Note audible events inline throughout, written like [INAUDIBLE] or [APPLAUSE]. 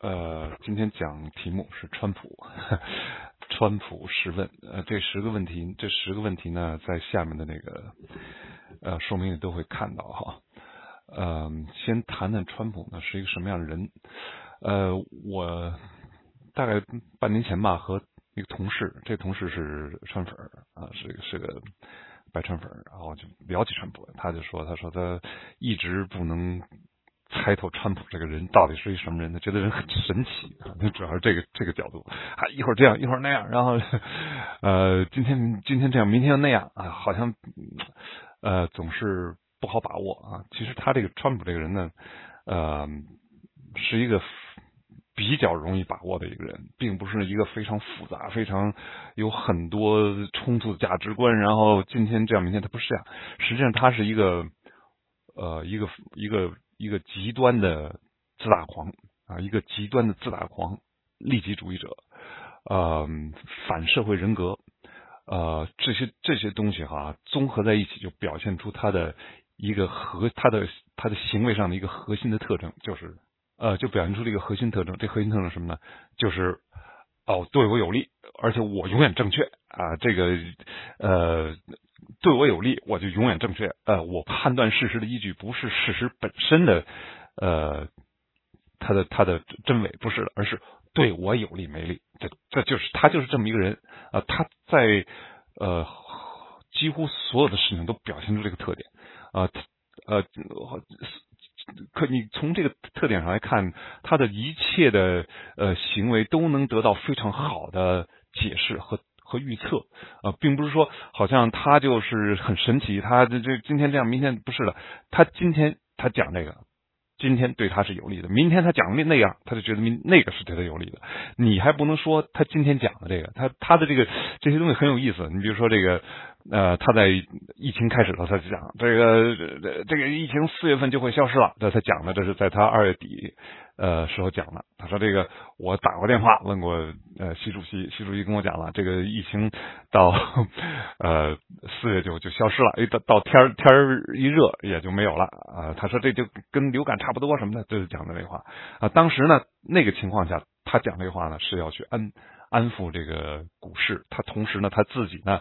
呃，今天讲题目是川普，[LAUGHS] 川普十问。呃，这十个问题，这十个问题呢，在下面的那个呃说明里都会看到哈。呃，先谈谈川普呢是一个什么样的人。呃，我大概半年前吧，和一个同事，这同事是川粉啊，是个是个白川粉，然后就聊起川普，他就说，他说他一直不能。猜透川普这个人到底是一什么人？他觉得人很神奇啊，那主要是这个这个角度啊，一会儿这样，一会儿那样，然后 [LAUGHS] 呃，今天今天这样，明天又那样啊，好像呃总是不好把握啊。其实他这个川普这个人呢，呃，是一个比较容易把握的一个人，并不是一个非常复杂、非常有很多冲突的价值观。然后今天这样，明天他不是这样。实际上，他是一个呃，一个。一个一个极端的自大狂啊，一个极端的自大狂，利己主义者，呃，反社会人格，呃，这些这些东西哈，综合在一起就表现出他的一个核，他的他的行为上的一个核心的特征，就是呃，就表现出了一个核心特征。这核心特征是什么呢？就是哦，对我有利，而且我永远正确啊，这个呃。对我有利，我就永远正确。呃，我判断事实的依据不是事实本身的，呃，他的他的真伪不是的，而是对我有利没利。这这就是他就是这么一个人啊。他在呃几乎所有的事情都表现出这个特点啊。呃，可你从这个特点上来看，他的一切的呃行为都能得到非常好的解释和。和预测啊，并不是说好像他就是很神奇，他这这今天这样，明天不是的。他今天他讲这个，今天对他是有利的；明天他讲那那样，他就觉得明那个是对他有利的。你还不能说他今天讲的这个，他他的这个这些东西很有意思。你比如说这个。呃，他在疫情开始的时候，他就讲这个这个疫情四月份就会消失了。这他讲的，这是在他二月底呃时候讲的。他说这个我打过电话问过呃习主席，习主席跟我讲了，这个疫情到呃四月就就消失了，一到到天天一热也就没有了啊。他说这就跟流感差不多什么的，这是讲的那话啊。当时呢那个情况下，他讲这话呢是要去安安抚这个股市，他同时呢他自己呢。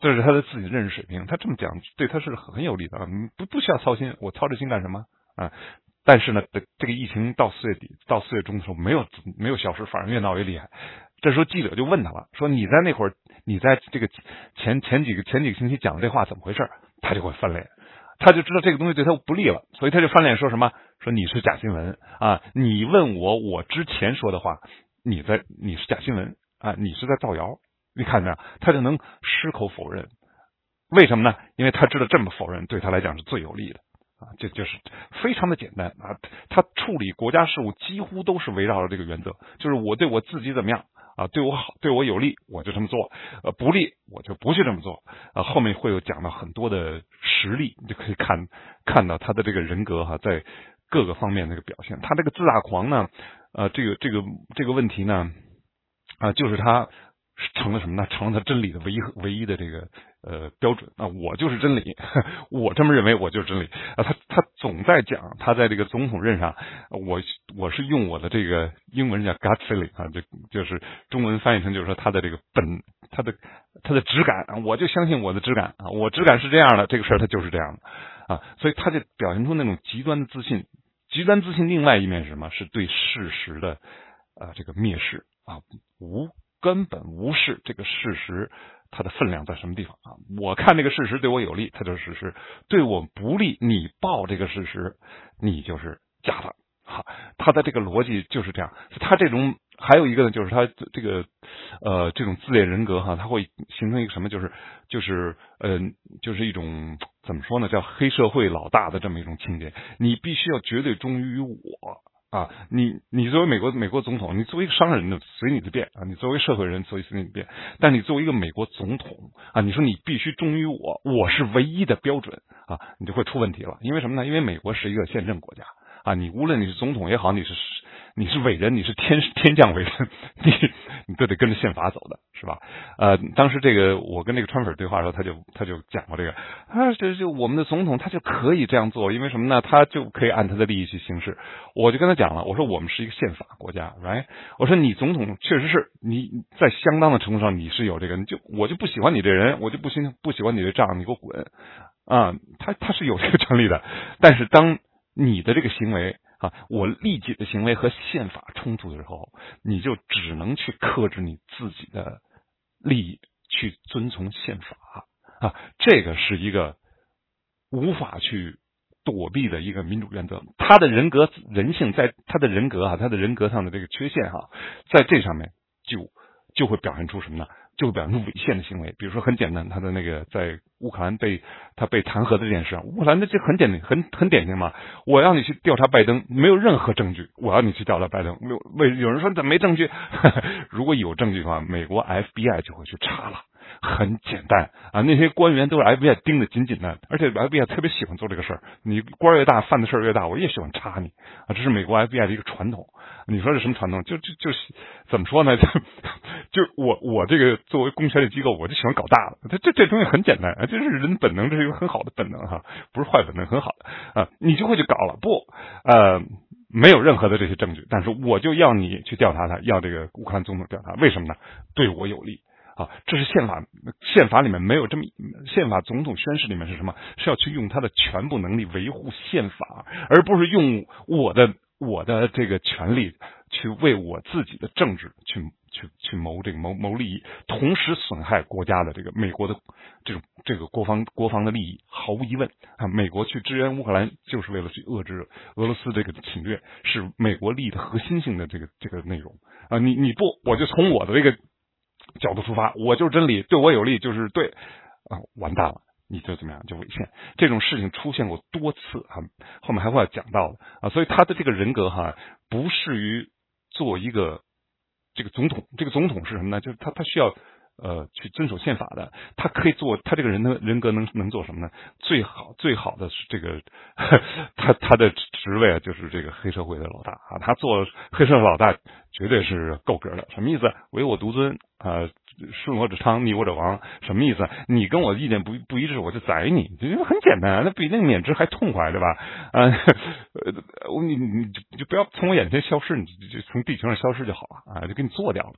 这是他的自己的认识水平，他这么讲对他是很有利的，不不需要操心，我操这心干什么啊？但是呢，这个疫情到四月底到四月中的时候没有没有消失，反而越闹越厉害。这时候记者就问他了，说你在那会儿，你在这个前前几个前几个星期讲的这话怎么回事？他就会翻脸，他就知道这个东西对他不利了，所以他就翻脸说什么？说你是假新闻啊！你问我我之前说的话，你在你是假新闻啊！你是在造谣。你看着，他就能矢口否认，为什么呢？因为他知道这么否认对他来讲是最有利的啊，这就是非常的简单啊。他处理国家事务几乎都是围绕着这个原则，就是我对我自己怎么样啊，对我好，对我有利，我就这么做；呃，不利，我就不去这么做。啊，后面会有讲到很多的实例，你就可以看看到他的这个人格哈，在各个方面那个表现。他这个自大狂呢，呃，这个这个这个问题呢，啊，就是他。成了什么呢？成了他真理的唯一唯一的这个呃标准啊！我就是真理，[LAUGHS] 我这么认为，我就是真理啊！他他总在讲，他在这个总统任上，我我是用我的这个英文叫 gut feeling 啊，就就是中文翻译成就是说他的这个本他的他的直感，我就相信我的直感啊，我直感是这样的，这个事儿他就是这样的啊，所以他就表现出那种极端的自信，极端自信另外一面是什么？是对事实的啊这个蔑视啊无。根本无视这个事实，它的分量在什么地方啊？我看这个事实对我有利，它就是事实；对我不利，你报这个事实，你就是假的。哈，他的这个逻辑就是这样。他这种还有一个呢，就是他这个呃这种自恋人格哈，他会形成一个什么？就是就是呃就是一种怎么说呢？叫黑社会老大的这么一种情节。你必须要绝对忠于我。啊，你你作为美国美国总统，你作为一个商人呢，随你的便啊；你作为社会人，随随你的便。但你作为一个美国总统啊，你说你必须忠于我，我是唯一的标准啊，你就会出问题了。因为什么呢？因为美国是一个宪政国家啊，你无论你是总统也好，你是你是伟人，你是天天降伟人，[LAUGHS] 你你都得跟着宪法走的，是吧？呃，当时这个我跟那个川粉对话的时候，他就他就讲过这个，啊，这就我们的总统他就可以这样做，因为什么呢？他就可以按他的利益去行事。我就跟他讲了，我说我们是一个宪法国家，right？我说你总统确实是你在相当的程度上你是有这个，就我就不喜欢你这人，我就不喜不喜欢你这账，你给我滚啊！他他是有这个 [LAUGHS] 权利的，但是当你的这个行为。啊，我利己的行为和宪法冲突的时候，你就只能去克制你自己的利益，去遵从宪法啊，这个是一个无法去躲避的一个民主原则。他的人格人性，在他的人格啊，他的人格上的这个缺陷哈，在这上面就就会表现出什么呢？就会表现出违宪的行为，比如说很简单，他的那个在乌克兰被他被弹劾的这件事，乌克兰的这很简单，很很典型嘛。我要你去调查拜登，没有任何证据，我要你去调查拜登，没有为有人说怎么没证据？[LAUGHS] 如果有证据的话，美国 FBI 就会去查了。很简单啊，那些官员都是 FBI 盯得紧紧的，而且 FBI 特别喜欢做这个事儿。你官越大，犯的事儿越大，我越喜欢查你啊，这是美国 FBI 的一个传统。你说是什么传统？就就就是怎么说呢？就就我我这个作为公权力机构，我就喜欢搞大的。这这这东西很简单啊，这是人本能，这是一个很好的本能哈，不是坏本能，很好的啊。你就会去搞了，不呃，没有任何的这些证据，但是我就要你去调查他，要这个乌克兰总统调查，为什么呢？对我有利啊。这是宪法，宪法里面没有这么，宪法总统宣誓里面是什么？是要去用他的全部能力维护宪法，而不是用我的。我的这个权利去为我自己的政治去去去谋这个谋谋利益，同时损害国家的这个美国的这种这个国防国防的利益，毫无疑问啊，美国去支援乌克兰就是为了去遏制俄罗斯这个侵略，是美国利益的核心性的这个这个内容啊，你你不我就从我的这个角度出发，我就是真理，对我有利就是对啊，完蛋了。你就怎么样就违宪，这种事情出现过多次啊，后面还会要讲到的啊，所以他的这个人格哈，不适于做一个这个总统。这个总统是什么呢？就是他他需要呃去遵守宪法的，他可以做他这个人的人格能能做什么呢？最好最好的是这个 [LAUGHS] 他他的职位啊，就是这个黑社会的老大啊，他做黑社会老大绝对是够格的。什么意思？唯我独尊啊。顺我者昌，逆我者亡，什么意思？你跟我意见不不一致，我就宰你，就很简单啊，那比那个免职还痛快，对吧？啊，我你你就就不要从我眼前消失，你就从地球上消失就好了啊，就给你做掉了。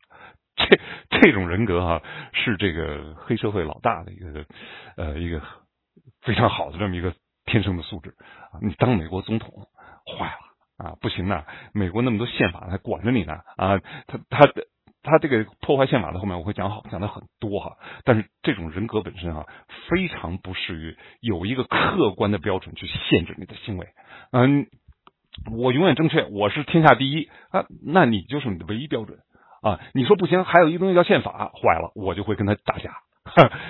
这这种人格哈，是这个黑社会老大的一个呃一个非常好的这么一个天生的素质啊。你当美国总统坏了啊，不行呐，美国那么多宪法还管着你呢啊，他他的。他这个破坏宪法的后面我会讲好讲的很多哈，但是这种人格本身哈非常不适于有一个客观的标准去限制你的行为。嗯，我永远正确，我是天下第一啊，那你就是你的唯一标准啊。你说不行，还有一东西叫宪法，坏了，我就会跟他打架，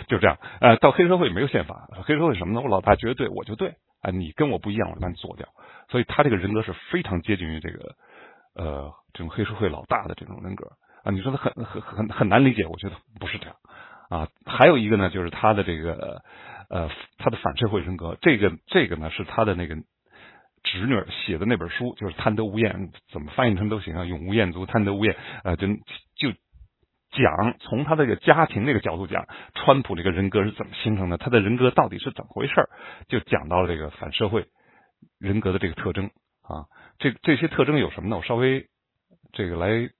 就这样。呃，到黑社会没有宪法，黑社会什么呢？我老大觉得对，我就对啊，你跟我不一样，我就把你做掉。所以他这个人格是非常接近于这个呃这种黑社会老大的这种人格。啊，你说他很很很很难理解，我觉得不是这样啊。还有一个呢，就是他的这个呃，他的反社会人格，这个这个呢是他的那个侄女写的那本书，就是贪得无厌，怎么翻译成都行啊，永无厌足，贪得无厌，呃，就就讲从他这个家庭那个角度讲，川普这个人格是怎么形成的，他的人格到底是怎么回事就讲到了这个反社会人格的这个特征啊。这这些特征有什么呢？我稍微这个来。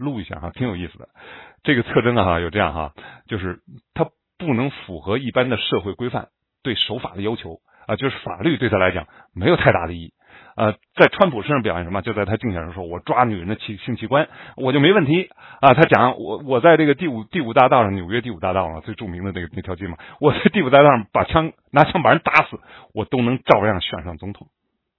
录一下哈，挺有意思的。这个特征啊，有这样哈，就是他不能符合一般的社会规范对守法的要求啊，就是法律对他来讲没有太大的意义。呃，在川普身上表现什么？就在他竞选的时说，我抓女人的器性器官，我就没问题啊。他讲我我在这个第五第五大道上，纽约第五大道上，最著名的那个那条街嘛，我在第五大道上把枪拿枪把人打死，我都能照样选上总统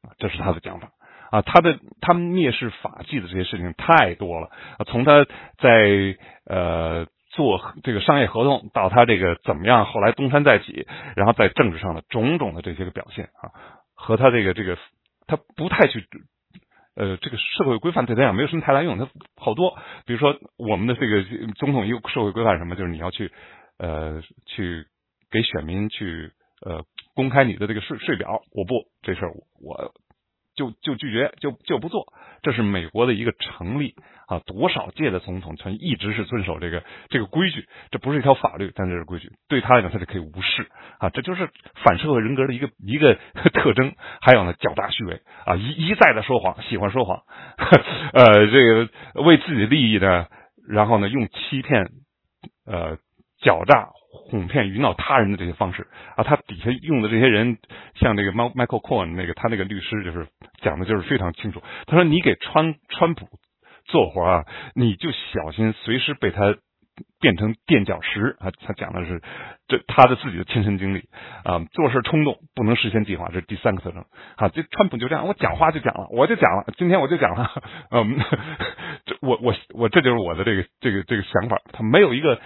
啊，这是他的讲法。啊，他的他们蔑视法纪的这些事情太多了啊！从他在呃做这个商业合同，到他这个怎么样后来东山再起，然后在政治上的种种的这些个表现啊，和他这个这个他不太去呃这个社会规范对他讲没有什么太大用。他好多，比如说我们的这个总统一个社会规范什么，就是你要去呃去给选民去呃公开你的这个税税表。我不这事儿我。就就拒绝，就就不做。这是美国的一个成立啊，多少届的总统他一直是遵守这个这个规矩，这不是一条法律，但这是规矩。对他来讲，他就可以无视啊，这就是反社会人格的一个一个 [LAUGHS] 特征。还有呢，狡诈虚伪啊，一一再的说谎，喜欢说谎，呃，这个为自己的利益呢，然后呢，用欺骗、呃，狡诈。哄骗、愚闹他人的这些方式啊，他底下用的这些人，像这个 Michael Cohen 那个他那个律师，就是讲的就是非常清楚。他说：“你给川川普做活啊，你就小心随时被他变成垫脚石啊。”他讲的是这他的自己的亲身经历啊，做事冲动，不能事先计划，这是第三个特征啊。这川普就这样，我讲话就讲了，我就讲了，今天我就讲了，嗯，[LAUGHS] 这我我我这就是我的这个这个这个想法，他没有一个。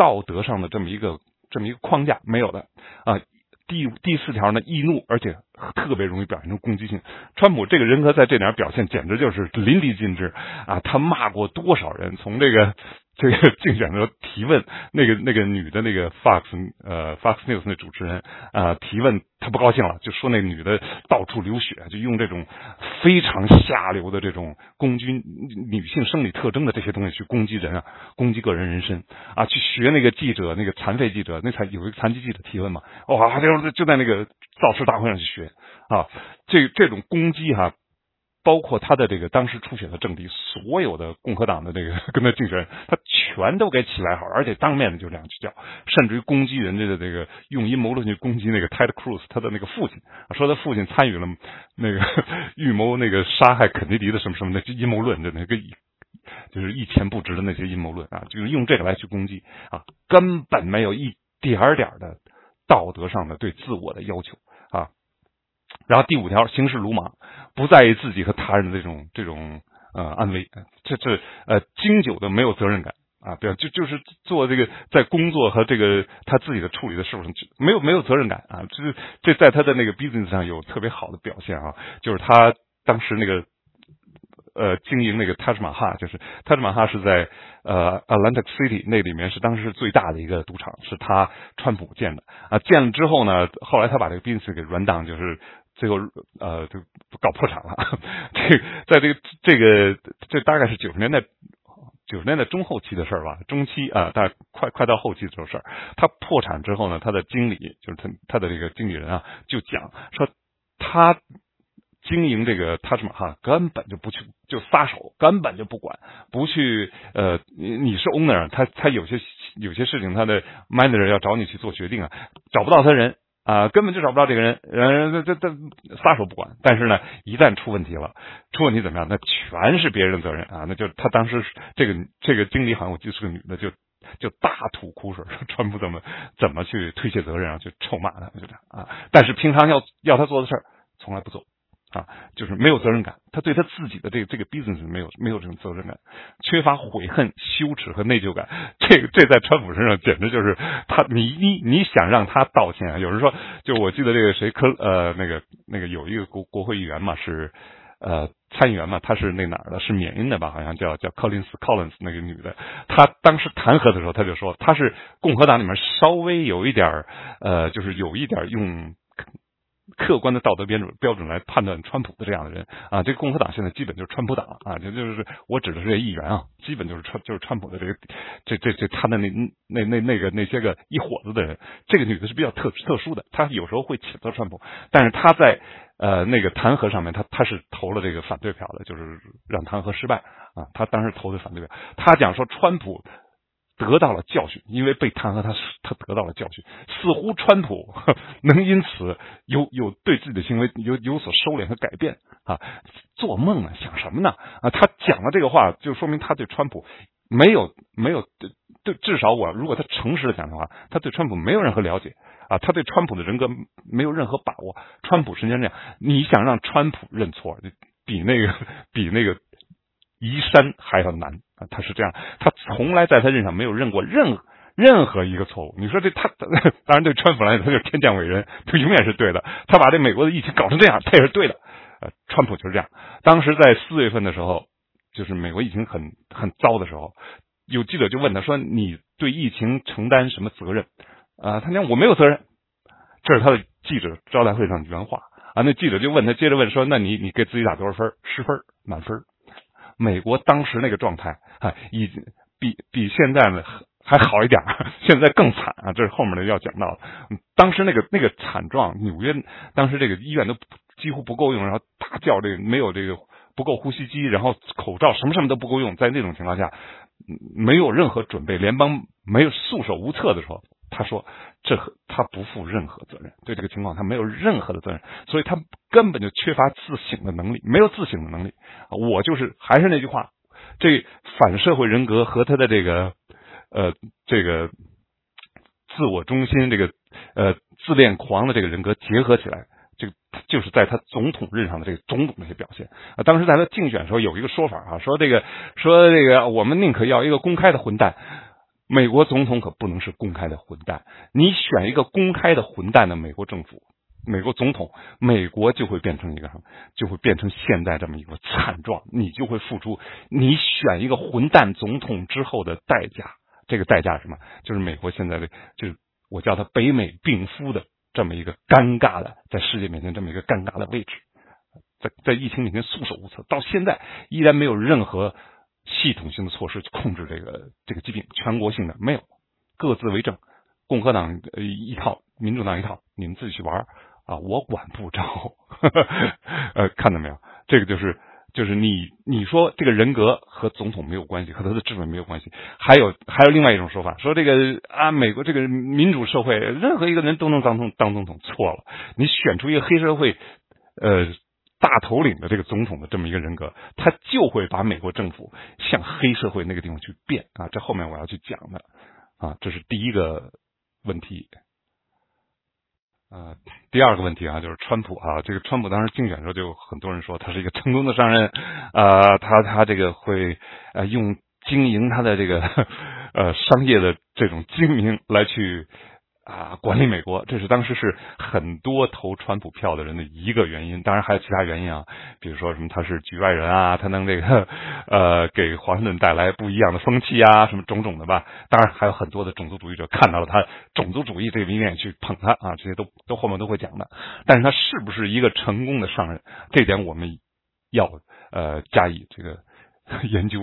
道德上的这么一个这么一个框架没有的啊，第第四条呢，易怒，而且特别容易表现出攻击性。川普这个人格在这点表现简直就是淋漓尽致啊！他骂过多少人？从这个。这个竞选的提问，那个那个女的那个 Fox 呃 Fox News 那主持人啊提问，他不高兴了，就说那女的到处流血，就用这种非常下流的这种攻击女性生理特征的这些东西去攻击人啊，攻击个人人身啊，去学那个记者那个残废记者，那才有一个残疾记者提问嘛，哇，就就在那个造势大会上去学啊，这这种攻击哈。包括他的这个当时初选的政敌，所有的共和党的这个 [LAUGHS] 跟他竞选，他全都给起外号，而且当面的就这样去叫，甚至于攻击人家的这个用阴谋论去攻击那个 Ted Cruz 他的那个父亲，说他父亲参与了那个 [LAUGHS] 预谋那个杀害肯尼迪的什么什么的阴谋论的那个，就是一钱不值的那些阴谋论啊，就是用这个来去攻击啊，根本没有一点点的道德上的对自我的要求啊。然后第五条，行事鲁莽，不在意自己和他人的这种这种呃安危，这这呃经久的没有责任感啊，对，就就是做这个在工作和这个他自己的处理的事物上没有没有责任感啊，这这在他的那个 business 上有特别好的表现啊，就是他当时那个呃经营那个 Taj Mahal，就是 Taj Mahal 是在呃 Atlantic City 那里面是当时是最大的一个赌场，是他川普建的啊，建了之后呢，后来他把这个 business 给 run down，就是。最后，呃，就搞破产了。[LAUGHS] 这在这个这个这大概是九十年代九十年代中后期的事儿吧，中期啊，大快快到后期的时候事儿。他破产之后呢，他的经理就是他他的这个经理人啊，就讲说他经营这个他什么哈，根本就不去就撒手，根本就不管，不去呃，你你是 owner，他他有些有些事情他的 manager 要找你去做决定啊，找不到他人。啊，根本就找不到这个人，人这这这撒手不管。但是呢，一旦出问题了，出问题怎么样？那全是别人的责任啊！那就他当时这个这个经理好像我记得是个女的，就就大吐苦水，说川普怎么怎么去推卸责任啊，就臭骂他，就这样啊。但是平常要要他做的事儿，从来不做。啊，就是没有责任感，他对他自己的这个这个 business 没有没有这种责任感，缺乏悔恨、羞耻和内疚感。这个这在川普身上简直就是他，你你你想让他道歉啊？有人说，就我记得这个谁科呃那个那个有一个国国会议员嘛，是呃参议员嘛，他是那哪儿的？是缅因的吧？好像叫叫 Collins Collins 那个女的，她当时弹劾的时候，他就说她是共和党里面稍微有一点呃，就是有一点用。客观的道德标准标准来判断川普的这样的人啊，这个共和党现在基本就是川普党啊，就就是我指的是这议员啊，基本就是川就是川普的这个这这这他的那那那那个那些个一伙子的人，这个女的是比较特特殊的，她有时候会谴责川普，但是她在呃那个弹劾上面，她她是投了这个反对票的，就是让弹劾失败啊，她当时投的反对票，她讲说川普。得到了教训，因为被弹劾，他他得到了教训。似乎川普 [LAUGHS] 能因此有有对自己的行为有有所收敛和改变啊？做梦呢？想什么呢？啊？他讲了这个话，就说明他对川普没有没有对至少我如果他诚实的讲的话，他对川普没有任何了解啊？他对川普的人格没有任何把握。川普是这样，你想让川普认错，比那个比那个移山还要难。他是这样，他从来在他任上没有认过任何任何一个错误。你说这他 [LAUGHS] 当然对川普来讲，他就是天降伟人，他永远是对的。他把这美国的疫情搞成这样，他也是对的。呃，川普就是这样。当时在四月份的时候，就是美国疫情很很糟的时候，有记者就问他说：“你对疫情承担什么责任？”啊，他讲我没有责任。这是他的记者招待会上的原话。啊，那记者就问他，接着问说，那你你给自己打多少分？十分，满分。美国当时那个状态啊，已经比比现在呢还好一点，[LAUGHS] 现在更惨啊！这是后面的要讲到的。当时那个那个惨状，纽约当时这个医院都几乎不够用，然后大叫这个没有这个不够呼吸机，然后口罩什么什么都不够用，在那种情况下，没有任何准备，联邦没有束手无策的时候，他说这和他不负任何责任，对这个情况他没有任何的责任，所以他根本就缺乏自省的能力，没有自省的能力。我就是还是那句话，这反社会人格和他的这个。呃，这个自我中心，这个呃自恋狂的这个人格结合起来，这个就是在他总统任上的这个种种的一些表现啊。当时在他竞选时候有一个说法啊，说这个说这个我们宁可要一个公开的混蛋，美国总统可不能是公开的混蛋。你选一个公开的混蛋的美国政府。美国总统，美国就会变成一个什么？就会变成现在这么一个惨状。你就会付出你选一个混蛋总统之后的代价。这个代价是什么？就是美国现在的，就是我叫他北美病夫的这么一个尴尬的，在世界面前这么一个尴尬的位置，在在疫情面前束手无策，到现在依然没有任何系统性的措施去控制这个这个疾病，全国性的没有，各自为政，共和党一套，民主党一套，你们自己去玩啊，我管不着。[LAUGHS] 呃，看到没有？这个就是。就是你你说这个人格和总统没有关系，和他的智慧没有关系。还有还有另外一种说法，说这个啊，美国这个民主社会，任何一个人都能当总当总统，错了。你选出一个黑社会呃大头领的这个总统的这么一个人格，他就会把美国政府向黑社会那个地方去变啊。这后面我要去讲的啊，这是第一个问题。呃，第二个问题啊，就是川普啊，这个川普当时竞选的时候，就很多人说他是一个成功的商人，呃，他他这个会呃用经营他的这个 [LAUGHS] 呃商业的这种精明来去。啊，管理美国，这是当时是很多投川普票的人的一个原因。当然还有其他原因啊，比如说什么他是局外人啊，他能这个呃给华盛顿带来不一样的风气啊，什么种种的吧。当然还有很多的种族主义者看到了他种族主义这个一面去捧他啊，这些都都后面都会讲的。但是他是不是一个成功的商人，这点我们要呃加以这个。[LAUGHS] 研究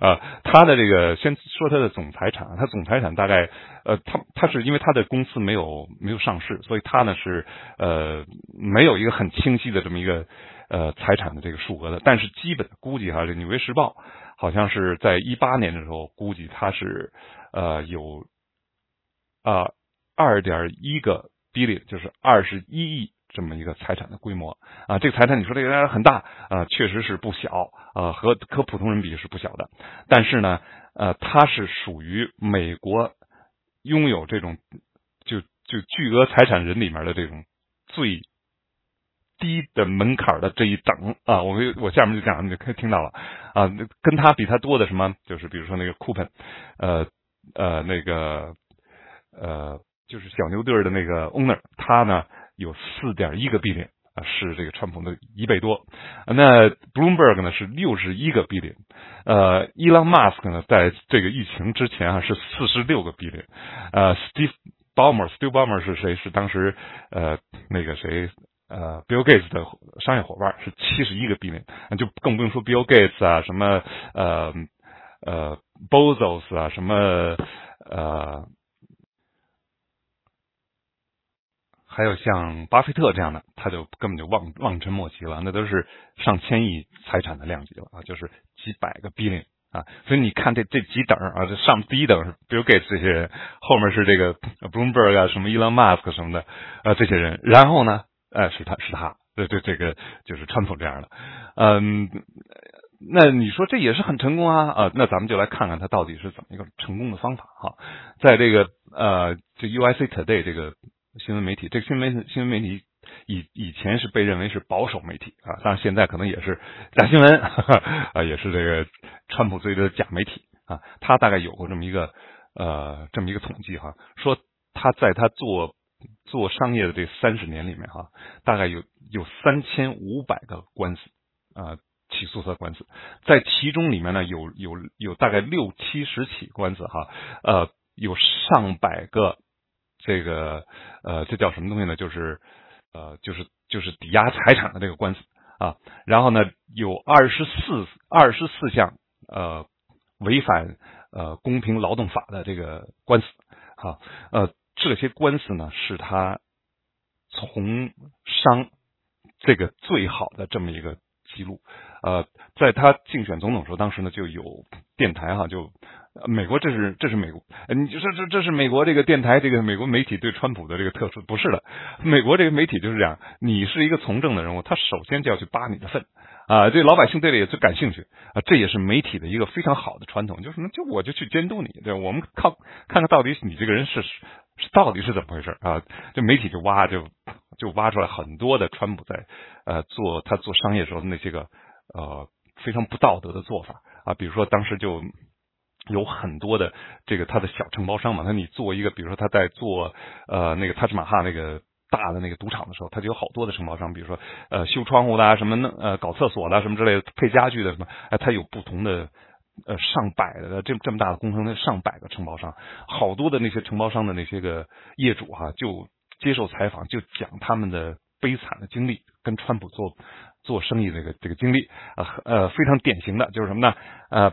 啊，他的这个先说他的总财产，他总财产大概呃，他他是因为他的公司没有没有上市，所以他呢是呃没有一个很清晰的这么一个呃财产的这个数额的，但是基本估计哈，这纽约时报好像是在一八年的时候估计他是呃有啊二点一个 billion，就是二十一亿。这么一个财产的规模啊，这个财产你说这个很大啊，确实是不小啊，和和普通人比是不小的。但是呢，呃，它是属于美国拥有这种就就巨额财产人里面的这种最低的门槛的这一等啊。我我下面就讲，你就可以听到了啊。跟他比他多的什么，就是比如说那个库 n 呃呃那个呃就是小牛队的那个 owner，他呢。有四点一个 billion 啊，是这个川普的一倍多。那 Bloomberg 呢是六十一个 billion，呃，Elon Musk 呢在这个疫情之前啊是四十六个 billion，呃，Steve Ballmer，Steve Ballmer 是谁？是当时呃那个谁呃 Bill Gates 的商业伙伴，是七十一个 billion，就更不用说 Bill Gates 啊，什么呃呃 Bozos 啊，什么呃。还有像巴菲特这样的，他就根本就望望尘莫及了，那都是上千亿财产的量级了啊，就是几百个 billion 啊，所以你看这这几等啊，这上第一等是 Bill Gates 这些人，后面是这个 Bloomberg 啊，什么 Elon Musk 什么的啊，这些人，然后呢，哎，是他是他，这这这个就是川普这样的，嗯，那你说这也是很成功啊啊，那咱们就来看看他到底是怎么一个成功的方法哈，在这个呃，这 UIC Today 这个。新闻媒体，这个新闻新闻媒体以以前是被认为是保守媒体啊，当然现在可能也是假新闻 [LAUGHS] 啊，也是这个川普最的假媒体啊。他大概有过这么一个呃这么一个统计哈，说他在他做做商业的这三十年里面哈，大概有有三千五百个官司啊起诉他的官司，在其中里面呢有有有大概六七十起官司哈，呃有上百个。这个呃，这叫什么东西呢？就是呃，就是就是抵押财产的这个官司啊，然后呢有二十四二十四项呃违反呃公平劳动法的这个官司啊，呃这些官司呢是他从商这个最好的这么一个记录，呃，在他竞选总统时候，当时呢就有电台哈就。美国这是这是美国，你就说这这是美国这个电台这个美国媒体对川普的这个特殊不是的，美国这个媒体就是这样，你是一个从政的人物，他首先就要去扒你的粪啊，这老百姓对这也最感兴趣啊，这也是媒体的一个非常好的传统，就是什么，就我就去监督你，对，我们靠看看到底你这个人是是到底是怎么回事啊，这媒体就挖就就挖出来很多的川普在呃做他做商业时候的那些个呃非常不道德的做法啊，比如说当时就。有很多的这个他的小承包商嘛，那你做一个，比如说他在做呃那个塔什马哈那个大的那个赌场的时候，他就有好多的承包商，比如说呃修窗户的什么弄呃搞厕所的什么之类的，配家具的什么，哎，他有不同的呃上百的这这么大的工程的上百个承包商，好多的那些承包商的那些个业主哈，就接受采访就讲他们的悲惨的经历，跟川普做做生意这个这个经历啊呃非常典型的就是什么呢呃。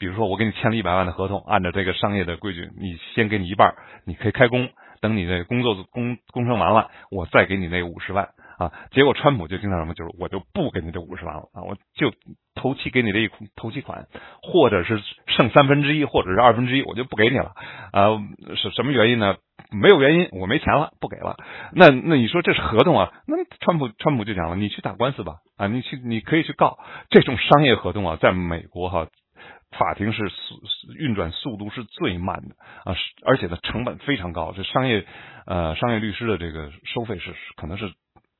比如说，我给你签了一百万的合同，按照这个商业的规矩，你先给你一半，你可以开工。等你的工作工工程完了，我再给你那五十万啊。结果川普就经常什么，就是我就不给你这五十万了啊，我就头期给你这一头期款，或者是剩三分之一，或者是二分之一，我就不给你了啊。是什么原因呢？没有原因，我没钱了，不给了。那那你说这是合同啊？那川普川普就讲了，你去打官司吧啊，你去你可以去告这种商业合同啊，在美国哈。法庭是速运转速度是最慢的啊，而且呢成本非常高。这商业呃商业律师的这个收费是可能是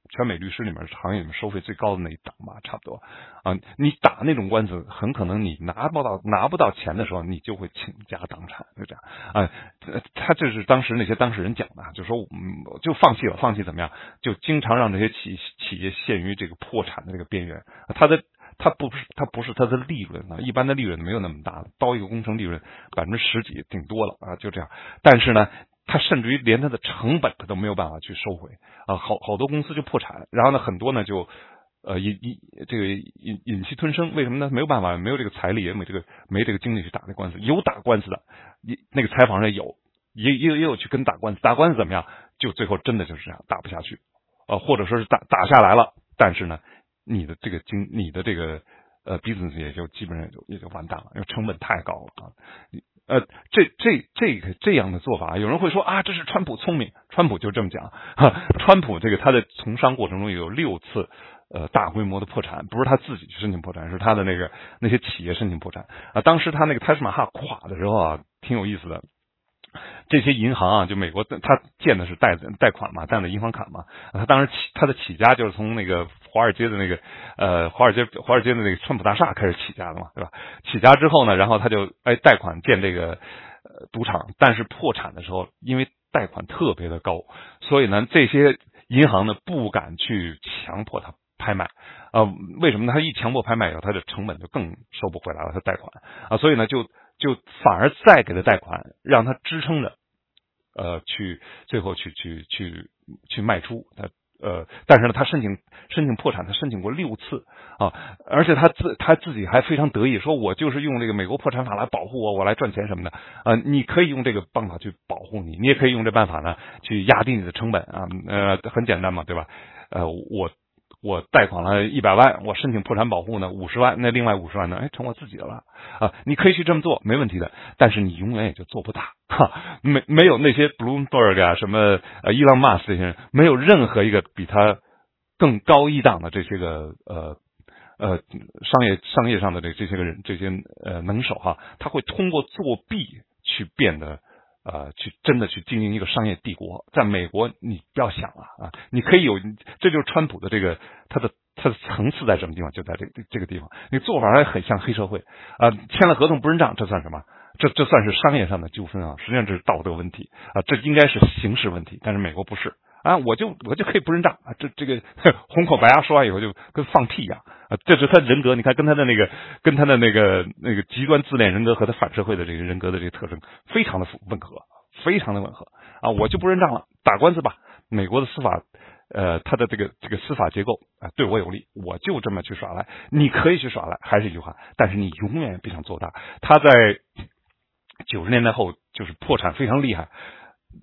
全美律师里面行业里面收费最高的那一档吧，差不多啊。你打那种官司，很可能你拿不到拿不到钱的时候，你就会倾家荡产，就这样啊。他这是当时那些当事人讲的，就说嗯就放弃了，放弃怎么样？就经常让这些企企业陷于这个破产的这个边缘。他的。他不是，他不是他的利润啊，一般的利润没有那么大，包一个工程利润百分之十几顶多了啊，就这样。但是呢，他甚至于连他的成本他都没有办法去收回啊，好好多公司就破产，然后呢，很多呢就呃隐隐这个隐隐气吞声，为什么呢？没有办法，没有这个财力，也没这个没这个精力去打这官司。有打官司的，一那个采访上有，也也也有去跟打官司，打官司怎么样？就最后真的就是这样打不下去啊，或者说是打打下来了，但是呢。你的这个经，你的这个呃 business 也就基本上也就也就完蛋了，因为成本太高了啊。呃，这这这个这样的做法，有人会说啊，这是川普聪明，川普就这么讲。哈，川普这个他的从商过程中有六次呃大规模的破产，不是他自己去申请破产，是他的那个那些企业申请破产啊。当时他那个泰斯马哈垮的时候啊，挺有意思的。这些银行啊，就美国他建的是贷贷款嘛，贷的银行卡嘛。他当时起他的起家就是从那个华尔街的那个呃华尔街华尔街的那个川普大厦开始起家的嘛，对吧？起家之后呢，然后他就哎贷款建这个呃赌场，但是破产的时候，因为贷款特别的高，所以呢这些银行呢不敢去强迫他拍卖啊。为什么呢？他一强迫拍卖以后，他的成本就更收不回来了，他贷款啊，所以呢就。就反而再给他贷款，让他支撑着，呃，去最后去去去去卖出他呃，但是呢，他申请申请破产，他申请过六次啊，而且他自他自己还非常得意，说我就是用这个美国破产法来保护我，我来赚钱什么的啊，你可以用这个办法去保护你，你也可以用这办法呢去压低你的成本啊，呃，很简单嘛，对吧？呃，我。我贷款了一百万，我申请破产保护呢五十万，那另外五十万呢？哎，成我自己的了啊！你可以去这么做，没问题的。但是你永远也就做不大，哈，没没有那些 Bloomberg 啊，什么呃伊朗马斯这些人，没有任何一个比他更高一档的这些个呃呃商业商业上的这这些个人这些呃能手哈，他会通过作弊去变得。呃，去真的去经营一个商业帝国，在美国你不要想了啊！你可以有，这就是川普的这个他的他的层次在什么地方？就在这这个地方，你做法还很像黑社会啊！签了合同不认账，这算什么？这这算是商业上的纠纷啊！实际上这是道德问题啊！这应该是刑事问题，但是美国不是啊！我就我就可以不认账啊！这这个红口白牙说完以后就跟放屁一样啊！这是他人格，你看跟他的那个跟他的那个那个极端自恋人格和他反社会的这个人格的这个特征非常的吻合，非常的吻合啊！我就不认账了，打官司吧。美国的司法呃，他的这个这个司法结构啊，对我有利，我就这么去耍赖。你可以去耍赖，还是一句话，但是你永远也别想做大。他在九十年代后就是破产非常厉害，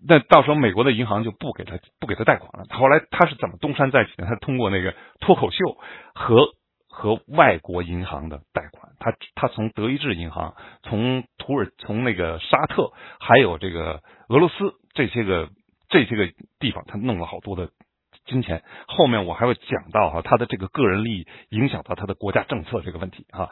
那到时候美国的银行就不给他不给他贷款了。后来他是怎么东山再起的？他通过那个脱口秀和和外国银行的贷款，他他从德意志银行、从土耳从那个沙特，还有这个俄罗斯这些个这些个地方，他弄了好多的。金钱后面我还会讲到哈，他的这个个人利益影响到他的国家政策这个问题哈。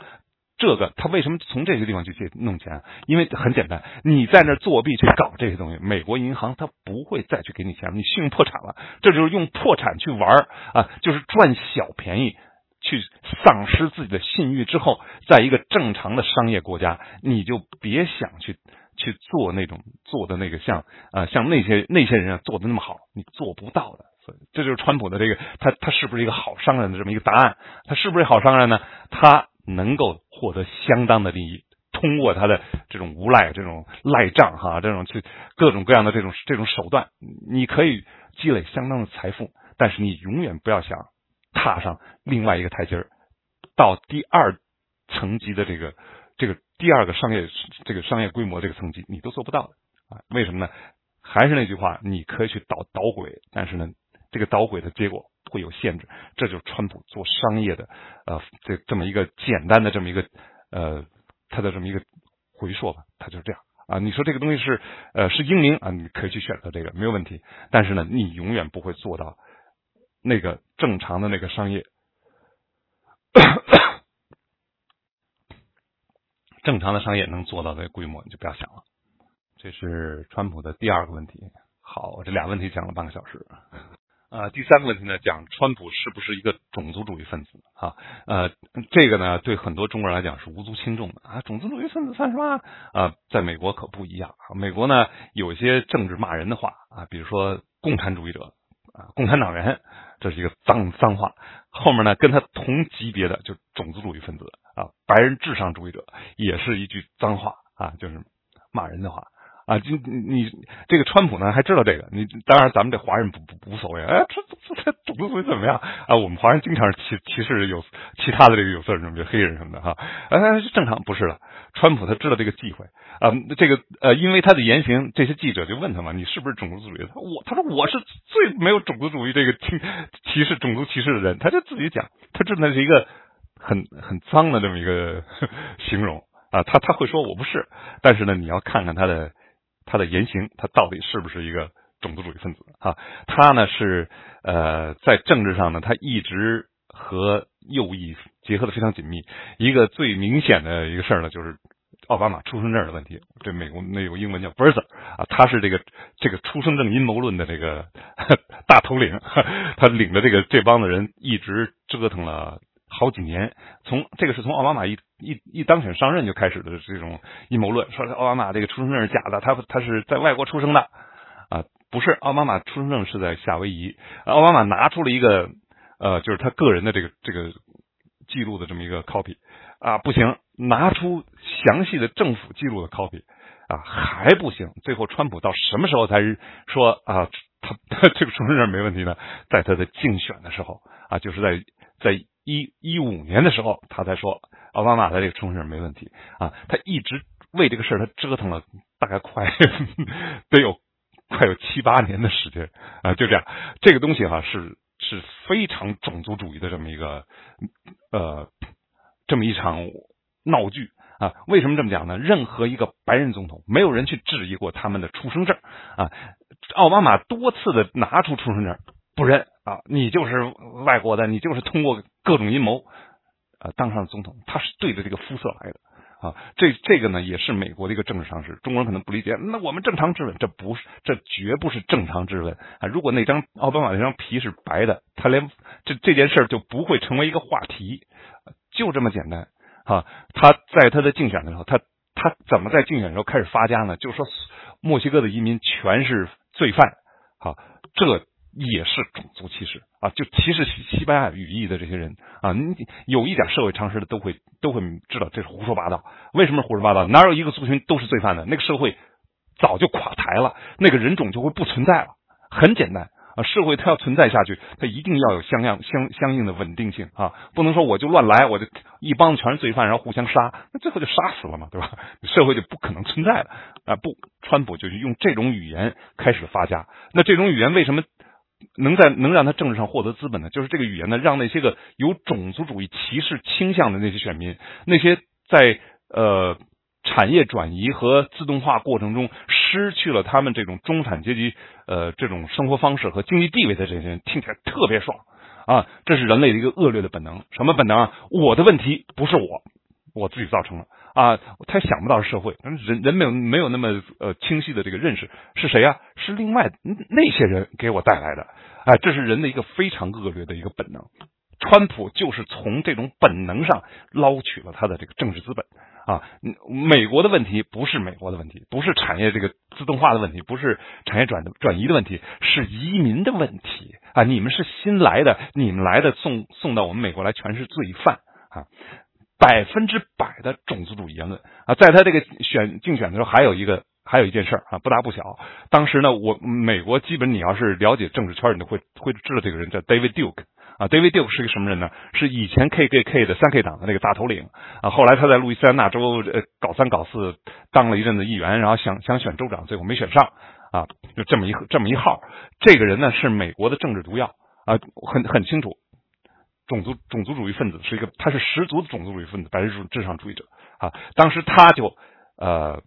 这个他为什么从这些地方去借弄钱？因为很简单，你在那作弊去搞这些东西，美国银行他不会再去给你钱，你信用破产了，这就是用破产去玩啊，就是赚小便宜，去丧失自己的信誉之后，在一个正常的商业国家，你就别想去去做那种做的那个像啊像那些那些人做的那么好，你做不到的。所以这就是川普的这个，他他是不是一个好商人的这么一个答案？他是不是好商人呢？他能够获得相当的利益，通过他的这种无赖、这种赖账哈，这种去各种各样的这种这种手段，你可以积累相当的财富，但是你永远不要想踏上另外一个台阶儿，到第二层级的这个这个第二个商业这个商业规模这个层级，你都做不到的啊？为什么呢？还是那句话，你可以去捣捣鬼，但是呢？这个捣鬼的结果会有限制，这就是川普做商业的，呃，这这么一个简单的这么一个，呃，他的这么一个回溯吧，他就是这样啊。你说这个东西是，呃，是英明啊，你可以去选择这个没有问题，但是呢，你永远不会做到那个正常的那个商业，正常的商业能做到的规模，你就不要想了。这是川普的第二个问题。好，这俩问题讲了半个小时。啊，第三个问题呢，讲川普是不是一个种族主义分子？哈，呃，这个呢，对很多中国人来讲是无足轻重的啊。种族主义分子算什么？啊，在美国可不一样。美国呢，有一些政治骂人的话啊，比如说共产主义者啊，共产党员，这是一个脏脏话。后面呢，跟他同级别的就种族主义分子啊，白人至上主义者，也是一句脏话啊，就是骂人的话。啊，就你这个川普呢，还知道这个？你当然，咱们这华人不不无所谓。哎，这这这种族主义怎么样啊？我们华人经常歧歧视有其他的这个有色人种，比如黑人什么的哈。哎，正常不是的。川普他知道这个忌讳啊，这个呃，因为他的言行，这些记者就问他嘛，你是不是种族主义？他我他说我是最没有种族主义这个歧歧视种族歧视的人，他就自己讲，他真的是一个很很脏的这么一个 [LAUGHS] 形容啊。他他会说我不是，但是呢，你要看看他的。他的言行，他到底是不是一个种族主义分子啊？他呢是呃，在政治上呢，他一直和右翼结合的非常紧密。一个最明显的一个事儿呢，就是奥巴马出生证的问题。这美国那有英文叫 birther 啊，他是这个这个出生证阴谋论的这个 [LAUGHS] 大头领，[LAUGHS] 他领着这个这帮子人一直折腾了。好几年，从这个是从奥巴马一一一当选上任就开始的这种阴谋论，说奥巴马这个出生证是假的，他他是在外国出生的啊，不是奥巴马出生证是在夏威夷，奥巴马拿出了一个呃，就是他个人的这个这个记录的这么一个 copy 啊，不行，拿出详细的政府记录的 copy 啊，还不行，最后川普到什么时候才说啊，他这个出生证没问题呢？在他的竞选的时候啊，就是在在。一一五年的时候，他才说奥巴马的这个出生证没问题啊。他一直为这个事儿，他折腾了大概快 [LAUGHS] 得有快有七八年的时间啊。就这样，这个东西哈是是非常种族主义的这么一个呃这么一场闹剧啊。为什么这么讲呢？任何一个白人总统，没有人去质疑过他们的出生证啊。奥巴马多次的拿出出生证不认。啊，你就是外国的，你就是通过各种阴谋，啊，当上总统，他是对着这个肤色来的啊。这这个呢，也是美国的一个政治常识。中国人可能不理解，那我们正常质问，这不是，这绝不是正常质问啊。如果那张奥巴马那张皮是白的，他连这这件事就不会成为一个话题，就这么简单啊。他在他的竞选的时候，他他怎么在竞选的时候开始发家呢？就是说，墨西哥的移民全是罪犯，好，这。也是种族歧视啊！就歧视西班牙语裔的这些人啊，你有一点社会常识的都会都会知道这是胡说八道。为什么胡说八道？哪有一个族群都是罪犯的？那个社会早就垮台了，那个人种就会不存在了。很简单啊，社会它要存在下去，它一定要有相样相相应的稳定性啊，不能说我就乱来，我就一帮全是罪犯，然后互相杀，那最后就杀死了嘛，对吧？社会就不可能存在了啊！不，川普就是用这种语言开始发家。那这种语言为什么能在能让他政治上获得资本的？就是这个语言呢，让那些个有种族主义歧视倾向的那些选民，那些在呃。产业转移和自动化过程中失去了他们这种中产阶级呃这种生活方式和经济地位的这些人听起来特别爽啊！这是人类的一个恶劣的本能。什么本能啊？我的问题不是我我自己造成了啊！他想不到是社会人人没有没有那么呃清晰的这个认识是谁啊？是另外那些人给我带来的啊！这是人的一个非常恶劣的一个本能。川普就是从这种本能上捞取了他的这个政治资本啊！美国的问题不是美国的问题，不是产业这个自动化的问题，不是产业转转移的问题，是移民的问题啊！你们是新来的，你们来的送送到我们美国来全是罪犯啊！百分之百的种族主义言论啊！在他这个选竞选的时候，还有一个还有一件事啊，不大不小。当时呢，我美国基本你要是了解政治圈，你都会会知道这个人叫 David Duke。啊，David Duke 是个什么人呢？是以前 KKK 的三 K 党的那个大头领啊。后来他在路易斯安那州呃搞三搞四，当了一阵子议员，然后想想选州长，最后没选上啊。就这么一这么一号，这个人呢是美国的政治毒药啊，很很清楚，种族种族主义分子是一个，他是十足的种族主义分子，白人至上主义者啊。当时他就呃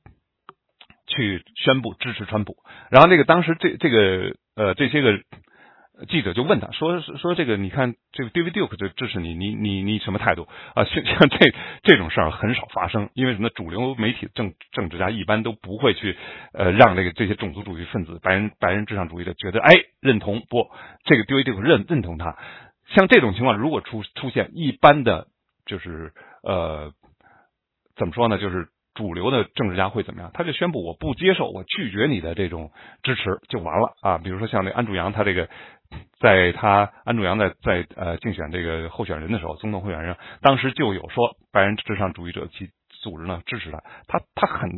去宣布支持川普，然后那个当时这这个呃这些个。记者就问他说：“说这个，你看这个 David Duke 就支持你，你你你什么态度啊？像像这这种事儿很少发生，因为什么？主流媒体政政治家一般都不会去呃让这个这些种族主义分子、白人白人至上主义者觉得哎认同不？这个 David Duke 认认同他。像这种情况如果出出现，一般的就是呃怎么说呢？就是主流的政治家会怎么样？他就宣布我不接受，我拒绝你的这种支持就完了啊！比如说像那安主阳，他这个。”在他安主阳在在呃竞选这个候选人的时候，总统候选人当时就有说白人至上主义者其组织呢支持他，他他很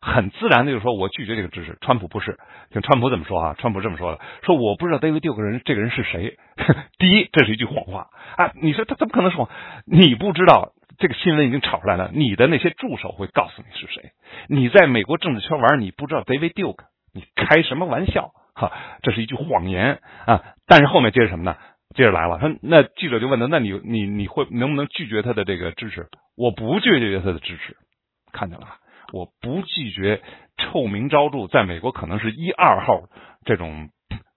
很自然的就说我拒绝这个支持。川普不是，听川普怎么说啊？川普这么说的，说我不知道 David Duke 人这个人是谁。[LAUGHS] 第一，这是一句谎话啊！你说他怎么可能说你不知道？这个新闻已经炒出来了，你的那些助手会告诉你是谁。你在美国政治圈玩，你不知道 David Duke，你开什么玩笑？哈，这是一句谎言啊！但是后面接着什么呢？接着来了，他那记者就问他：“那你你你会能不能拒绝他的这个支持？”我不拒绝他的支持，看见了，我不拒绝臭名昭著，在美国可能是一二号这种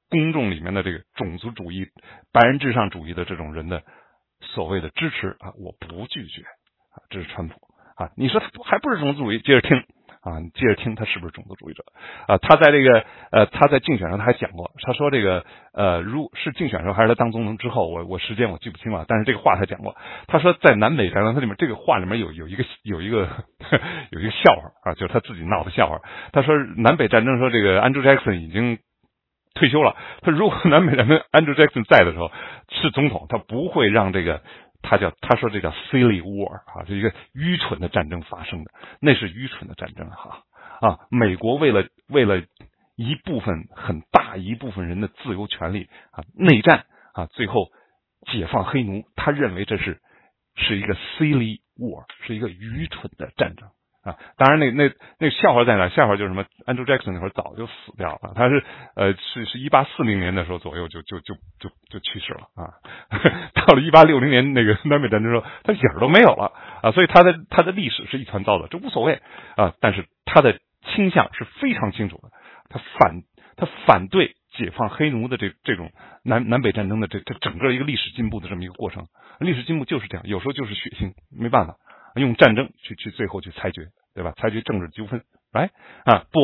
公众里面的这个种族主义、白人至上主义的这种人的所谓的支持啊，我不拒绝啊，这是川普啊！你说他还不是种族主义？接着听。啊，你接着听，他是不是种族主义者？啊，他在这个呃，他在竞选上他还讲过，他说这个呃，如是竞选时候还是他当总统之后，我我时间我记不清了，但是这个话他讲过，他说在南北战争，他里面这个话里面有有一个有一个 [LAUGHS] 有一个笑话啊，就是他自己闹的笑话。他说南北战争说这个 Andrew Jackson 已经退休了，他如果南北战争 Andrew Jackson 在的时候是总统，他不会让这个。他叫他说这叫 silly war 啊，是一个愚蠢的战争发生的，那是愚蠢的战争哈啊！美国为了为了一部分很大一部分人的自由权利啊，内战啊，最后解放黑奴，他认为这是是一个 silly war，是一个愚蠢的战争。啊，当然，那那那笑话在哪？笑话就是什么？Andrew Jackson 那会儿早就死掉了，他是呃是是一八四零年的时候左右就就就就就去世了啊。[LAUGHS] 到了一八六零年那个南北战争时候，他影儿都没有了啊。所以他的他的历史是一团糟的，这无所谓啊。但是他的倾向是非常清楚的，他反他反对解放黑奴的这这种南南北战争的这这整个一个历史进步的这么一个过程。历史进步就是这样，有时候就是血腥，没办法。用战争去去最后去裁决，对吧？裁决政治纠纷，来啊不，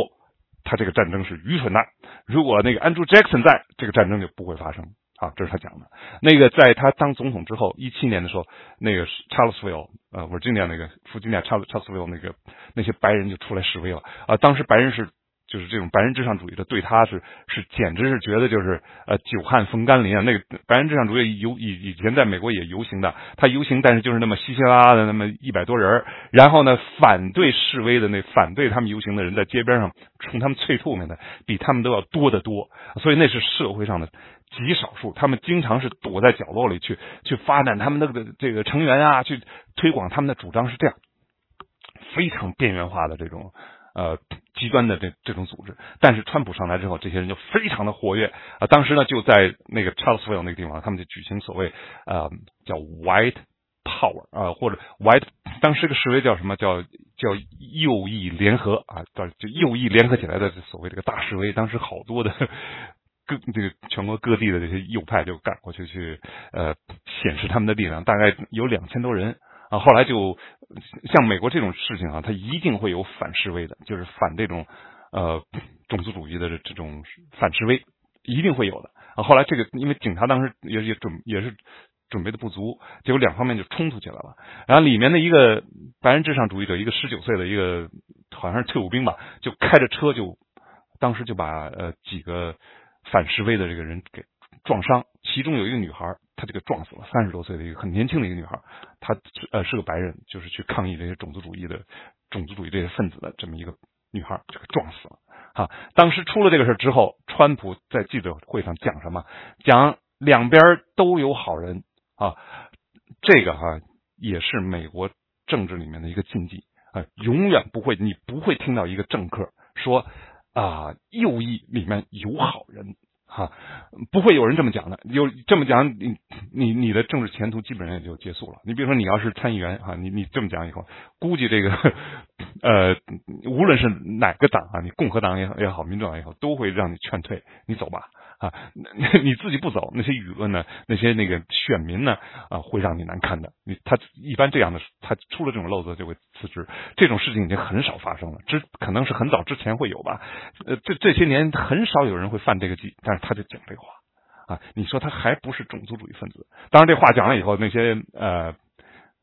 他这个战争是愚蠢的。如果那个 Andrew Jackson 在，这个战争就不会发生啊。这是他讲的。那个在他当总统之后，一七年的时候，那个 Charlottesville 呃，Virginia 那个弗吉尼亚 Charlottesville 那个那些白人就出来示威了啊。当时白人是就是这种白人至上主义的，对他是是简直是觉得就是呃久旱逢甘霖啊。那个白人至上主义游以以前在美国也游行的，他游行但是就是那么稀稀拉拉的那么一百多人然后呢反对示威的那反对他们游行的人在街边上冲他们啐唾沫的比他们都要多得多，所以那是社会上的极少数，他们经常是躲在角落里去去发展他们那个这个成员啊，去推广他们的主张是这样，非常边缘化的这种。呃，极端的这这种组织，但是川普上台之后，这些人就非常的活跃啊。当时呢，就在那个 Charlesville 那个地方，他们就举行所谓呃叫 White Power 啊，或者 White，当时这个示威叫什么叫叫右翼联合啊，叫就右翼联合起来的所谓这个大示威。当时好多的各这个全国各地的这些右派就赶过去去呃显示他们的力量，大概有两千多人。啊，后来就像美国这种事情啊，它一定会有反示威的，就是反这种呃种族主义的这种反示威，一定会有的。啊，后来这个因为警察当时也也准也是准备的不足，结果两方面就冲突起来了。然后里面的一个白人至上主义者，一个十九岁的一个好像是退伍兵吧，就开着车就当时就把呃几个反示威的这个人给撞伤，其中有一个女孩。他就给撞死了，三十多岁的一个很年轻的一个女孩，她呃是个白人，就是去抗议这些种族主义的种族主义这些分子的这么一个女孩，就给撞死了。哈，当时出了这个事之后，川普在记者会上讲什么？讲两边都有好人啊，这个哈也是美国政治里面的一个禁忌啊，永远不会，你不会听到一个政客说啊右翼里面有好人。哈，不会有人这么讲的。有这么讲，你你你的政治前途基本上也就结束了。你比如说，你要是参议员啊，你你这么讲以后，估计这个呃，无论是哪个党啊，你共和党也好也好，民主党也好，都会让你劝退，你走吧。啊，[LAUGHS] 你自己不走，那些舆论呢？那些那个选民呢？啊，会让你难堪的。你他一般这样的，他出了这种漏子就会辞职。这种事情已经很少发生了，之可能是很早之前会有吧。呃，这这些年很少有人会犯这个忌，但是他就讲这话啊。你说他还不是种族主义分子？当然，这话讲了以后，那些呃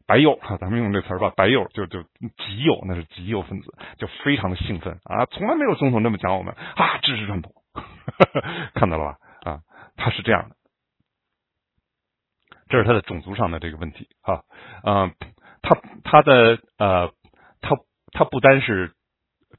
白右，咱们用这词儿吧，白右就就极右，那是极右分子，就非常的兴奋啊，从来没有总统这么讲我们啊，支持川普。[LAUGHS] 看到了吧？啊，他是这样的，这是他的种族上的这个问题啊。嗯，他他的呃，他他不单是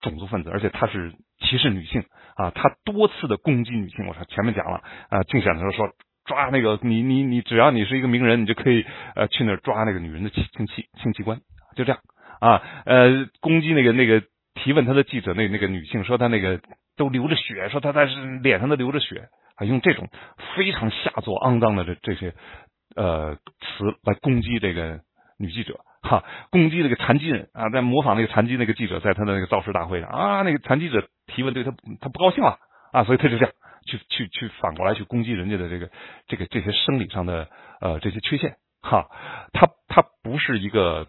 种族分子，而且他是歧视女性啊。他多次的攻击女性。我说前面讲了啊，竞选的时候说抓那个你你你，只要你是一个名人，你就可以呃去那儿抓那个女人的性器性器官，就这样啊。呃，攻击那个那个提问他的记者那那个女性说他那个。都流着血，说他他是脸上都流着血，啊，用这种非常下作、肮脏的这这些呃词来攻击这个女记者，哈，攻击这个残疾人啊，在模仿那个残疾那个记者在他的那个造势大会上啊，那个残疾者提问对他他不高兴了啊，所以他就这样去去去反过来去攻击人家的这个这个这些生理上的呃这些缺陷，哈，他他不是一个。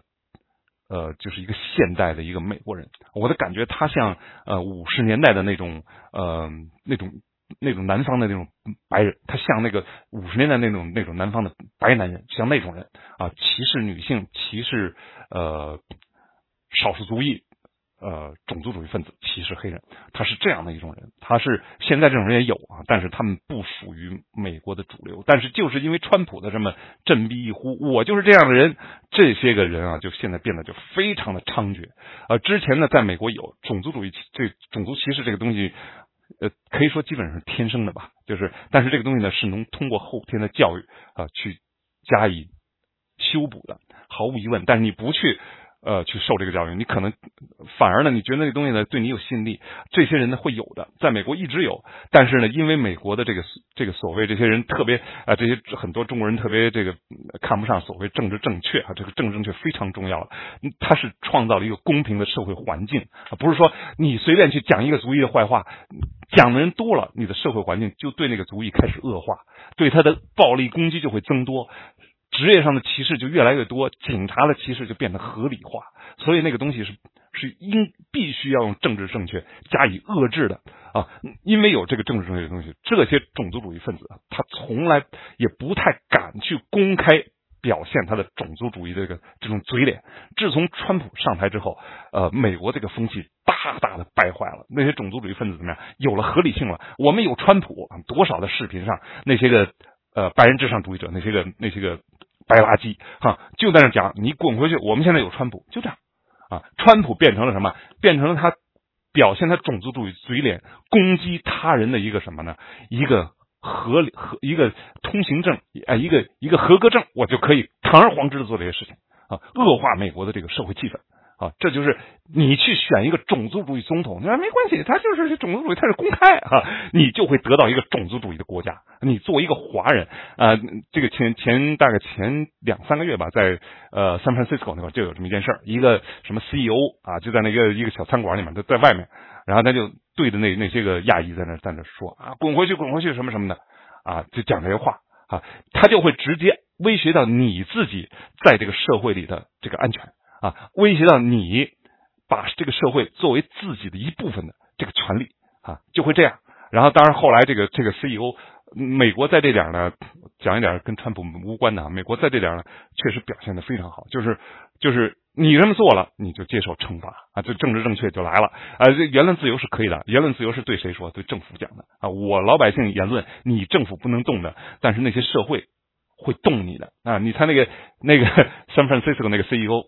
呃，就是一个现代的一个美国人，我的感觉他像呃五十年代的那种呃那种那种南方的那种白人，他像那个五十年代那种那种南方的白男人，像那种人啊，歧视女性，歧视呃少数族裔。呃，种族主义分子歧视黑人，他是这样的一种人。他是现在这种人也有啊，但是他们不属于美国的主流。但是就是因为川普的这么振臂一呼，我就是这样的人，这些个人啊，就现在变得就非常的猖獗。呃，之前呢，在美国有种族主义，这种族歧视这个东西，呃，可以说基本上是天生的吧。就是，但是这个东西呢，是能通过后天的教育啊去加以修补的，毫无疑问。但是你不去。呃，去受这个教育，你可能反而呢，你觉得那东西呢对你有吸引力？这些人呢会有的，在美国一直有，但是呢，因为美国的这个这个所谓这些人特别啊，这些很多中国人特别这个看不上所谓政治正确啊，这个政治正确非常重要，他是创造了一个公平的社会环境啊，不是说你随便去讲一个族裔的坏话，讲的人多了，你的社会环境就对那个族裔开始恶化，对他的暴力攻击就会增多。职业上的歧视就越来越多，警察的歧视就变得合理化，所以那个东西是是应必须要用政治正确加以遏制的啊！因为有这个政治正确的东西，这些种族主义分子他从来也不太敢去公开表现他的种族主义这个这种嘴脸。自从川普上台之后，呃，美国这个风气大大的败坏了。那些种族主义分子怎么样？有了合理性了。我们有川普，多少的视频上那些个呃白人至上主义者，那些个那些个白垃圾哈，就在那讲你滚回去。我们现在有川普，就这样啊。川普变成了什么？变成了他表现他种族主义嘴脸，攻击他人的一个什么呢？一个。合理合一个通行证啊，一个一个合格证，我就可以堂而皇之的做这些事情啊，恶化美国的这个社会气氛啊，这就是你去选一个种族主义总统，那没关系，他就是种族主义，他是公开啊，你就会得到一个种族主义的国家。你作为一个华人啊，这个前前大概前两三个月吧，在呃 San Francisco 那块就有这么一件事儿，一个什么 CEO 啊，就在那个一个小餐馆里面，就在外面，然后他就。对着那那些个亚裔在那在那说啊，滚回去，滚回去，什么什么的啊，就讲这些话啊，他就会直接威胁到你自己在这个社会里的这个安全啊，威胁到你把这个社会作为自己的一部分的这个权利啊，就会这样。然后，当然后来这个这个 CEO，美国在这点呢，讲一点跟川普无关的啊，美国在这点呢确实表现的非常好，就是就是。你这么做了，你就接受惩罚啊！这政治正确就来了啊！这言论自由是可以的，言论自由是对谁说？对政府讲的啊！我老百姓言论，你政府不能动的，但是那些社会会动你的啊！你猜那个那个 [LAUGHS] San Francisco 那个 CEO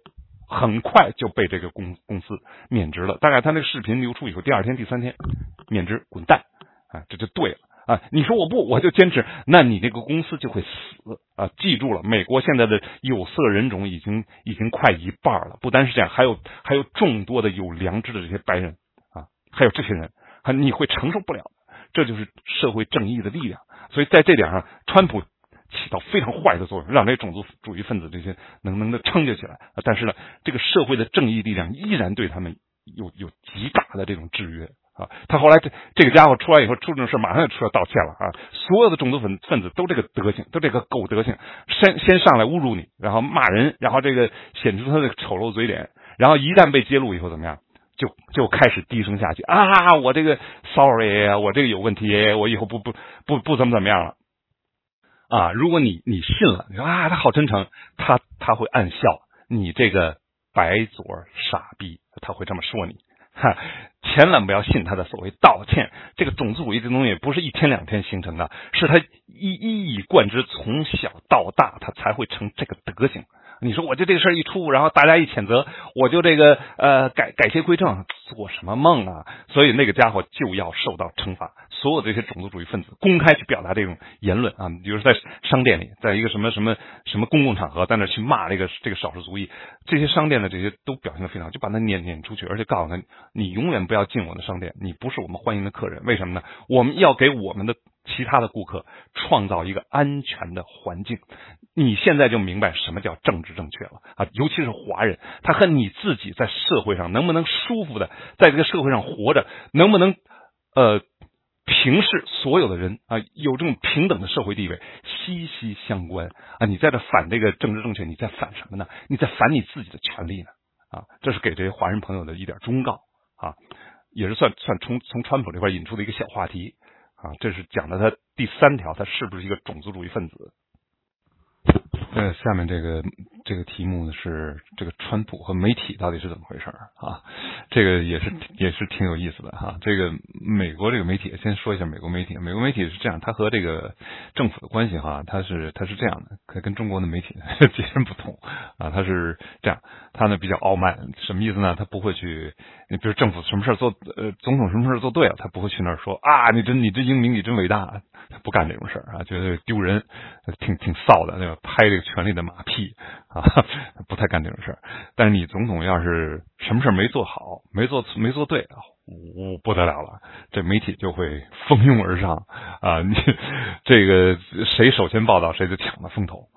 很快就被这个公公司免职了，大概他那个视频流出以后，第二天、第三天免职滚蛋啊！这就对了。啊，你说我不，我就坚持，那你这个公司就会死啊！记住了，美国现在的有色人种已经已经快一半了，不单是这样，还有还有众多的有良知的这些白人啊，还有这些人，啊，你会承受不了，这就是社会正义的力量。所以在这点上，川普起到非常坏的作用，让这种族主义分子这些能能的撑就起来。但是呢，这个社会的正义力量依然对他们有有极大的这种制约。啊，他后来这这个家伙出来以后出这种事，马上就出来道歉了啊！所有的种族分分子都这个德行，都这个狗德行，先先上来侮辱你，然后骂人，然后这个显出他的丑陋嘴脸，然后一旦被揭露以后怎么样，就就开始低声下气啊！我这个 sorry，我这个有问题，我以后不不不不怎么怎么样了啊！如果你你信了，你说啊，他好真诚，他他会暗笑，你这个白左傻逼，他会这么说你。哈，千万不要信他的所谓道歉。这个种族主义这东西不是一天两天形成的，是他一一以贯之，从小到大，他才会成这个德行。你说我就这个事儿一出，然后大家一谴责，我就这个呃改改邪归正，做什么梦啊？所以那个家伙就要受到惩罚。所有这些种族主义分子公开去表达这种言论啊，比如在商店里，在一个什么什么什么公共场合，在那去骂这个这个少数族裔，这些商店的这些都表现的非常，就把他撵撵出去，而且告诉他，你永远不要进我的商店，你不是我们欢迎的客人。为什么呢？我们要给我们的。其他的顾客创造一个安全的环境，你现在就明白什么叫政治正确了啊！尤其是华人，他和你自己在社会上能不能舒服的在这个社会上活着，能不能呃平视所有的人啊，有这种平等的社会地位息息相关啊！你在这反这个政治正确，你在反什么呢？你在反你自己的权利呢？啊，这是给这些华人朋友的一点忠告啊，也是算算从从川普这块引出的一个小话题。啊，这是讲的他第三条，他是不是一个种族主义分子？呃，下面这个这个题目呢是这个川普和媒体到底是怎么回事啊？这个也是也是挺有意思的哈。这个美国这个媒体，先说一下美国媒体。美国媒体是这样，它和这个政府的关系哈，它是它是这样的，可跟中国的媒体 [LAUGHS] 截然不同啊。它是这样，它呢比较傲慢，什么意思呢？他不会去，你比如政府什么事做，呃，总统什么事做对了，他不会去那儿说啊，你真你真英明，你真伟大。他不干这种事儿啊，觉得丢人，挺挺臊的，那个？拍这个权力的马屁啊，不太干这种事儿。但是你总统要是什么事儿没做好，没做没做对，呜不得了了，这媒体就会蜂拥而上啊！你 [LAUGHS] 这个谁首先报道，谁就抢了风头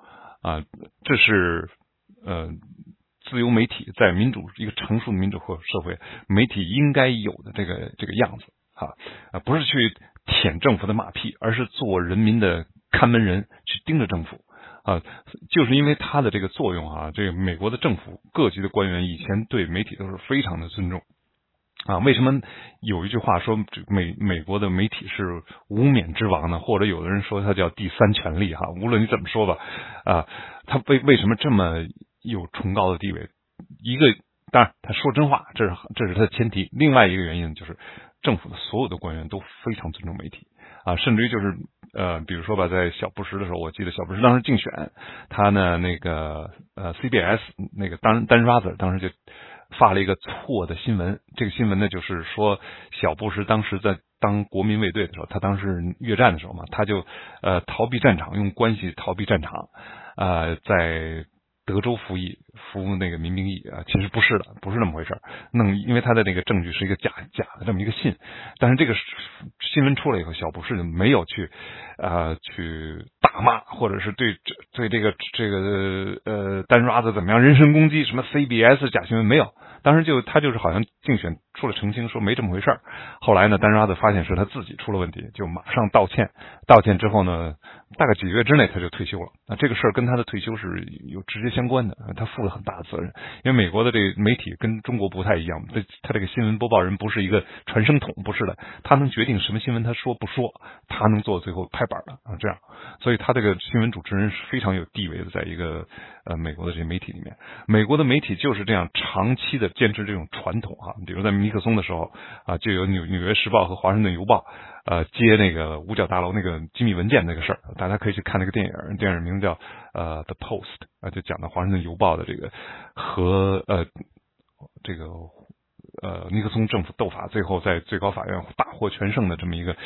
啊！这是呃，自由媒体在民主一个成熟的民主社会，媒体应该有的这个这个样子啊啊，不是去。舔政府的马屁，而是做人民的看门人，去盯着政府啊！就是因为他的这个作用啊，这个美国的政府各级的官员以前对媒体都是非常的尊重啊，为什么有一句话说美美国的媒体是无冕之王呢？或者有的人说它叫第三权力哈，无论你怎么说吧，啊，它为为什么这么有崇高的地位？一个当然他说真话，这是这是他的前提。另外一个原因就是政府的所有的官员都非常尊重媒体啊，甚至于就是呃，比如说吧，在小布什的时候，我记得小布什当时竞选，他呢那个呃 CBS 那个丹丹 Rather 当时就。发了一个错的新闻，这个新闻呢，就是说小布什当时在当国民卫队的时候，他当时越战的时候嘛，他就呃逃避战场，用关系逃避战场，呃在。德州服役服务那个民兵役啊，其实不是的，不是那么回事弄，因为他的那个证据是一个假假的这么一个信，但是这个新闻出来以后，小布什没有去呃去大骂，或者是对对这个这个呃丹刷子怎么样人身攻击，什么 CBS 假新闻没有。当时就他就是好像竞选出了澄清，说没这么回事儿。后来呢，丹刷子发现是他自己出了问题，就马上道歉。道歉之后呢，大概几个月之内他就退休了。那这个事儿跟他的退休是有直接相关的，他负了很大的责任。因为美国的这个媒体跟中国不太一样，这他这个新闻播报人不是一个传声筒，不是的，他能决定什么新闻他说不说，他能做最后拍板的啊，这样。所以他这个新闻主持人是非常有地位的，在一个呃美国的这些媒体里面，美国的媒体就是这样长期的。坚持这种传统啊，比如在尼克松的时候啊，就有纽纽约时报和华盛顿邮报呃接那个五角大楼那个机密文件那个事儿，大家可以去看那个电影，电影名字叫呃 The Post 啊，就讲的华盛顿邮报的这个和呃这个呃尼克松政府斗法，最后在最高法院大获全胜的这么一个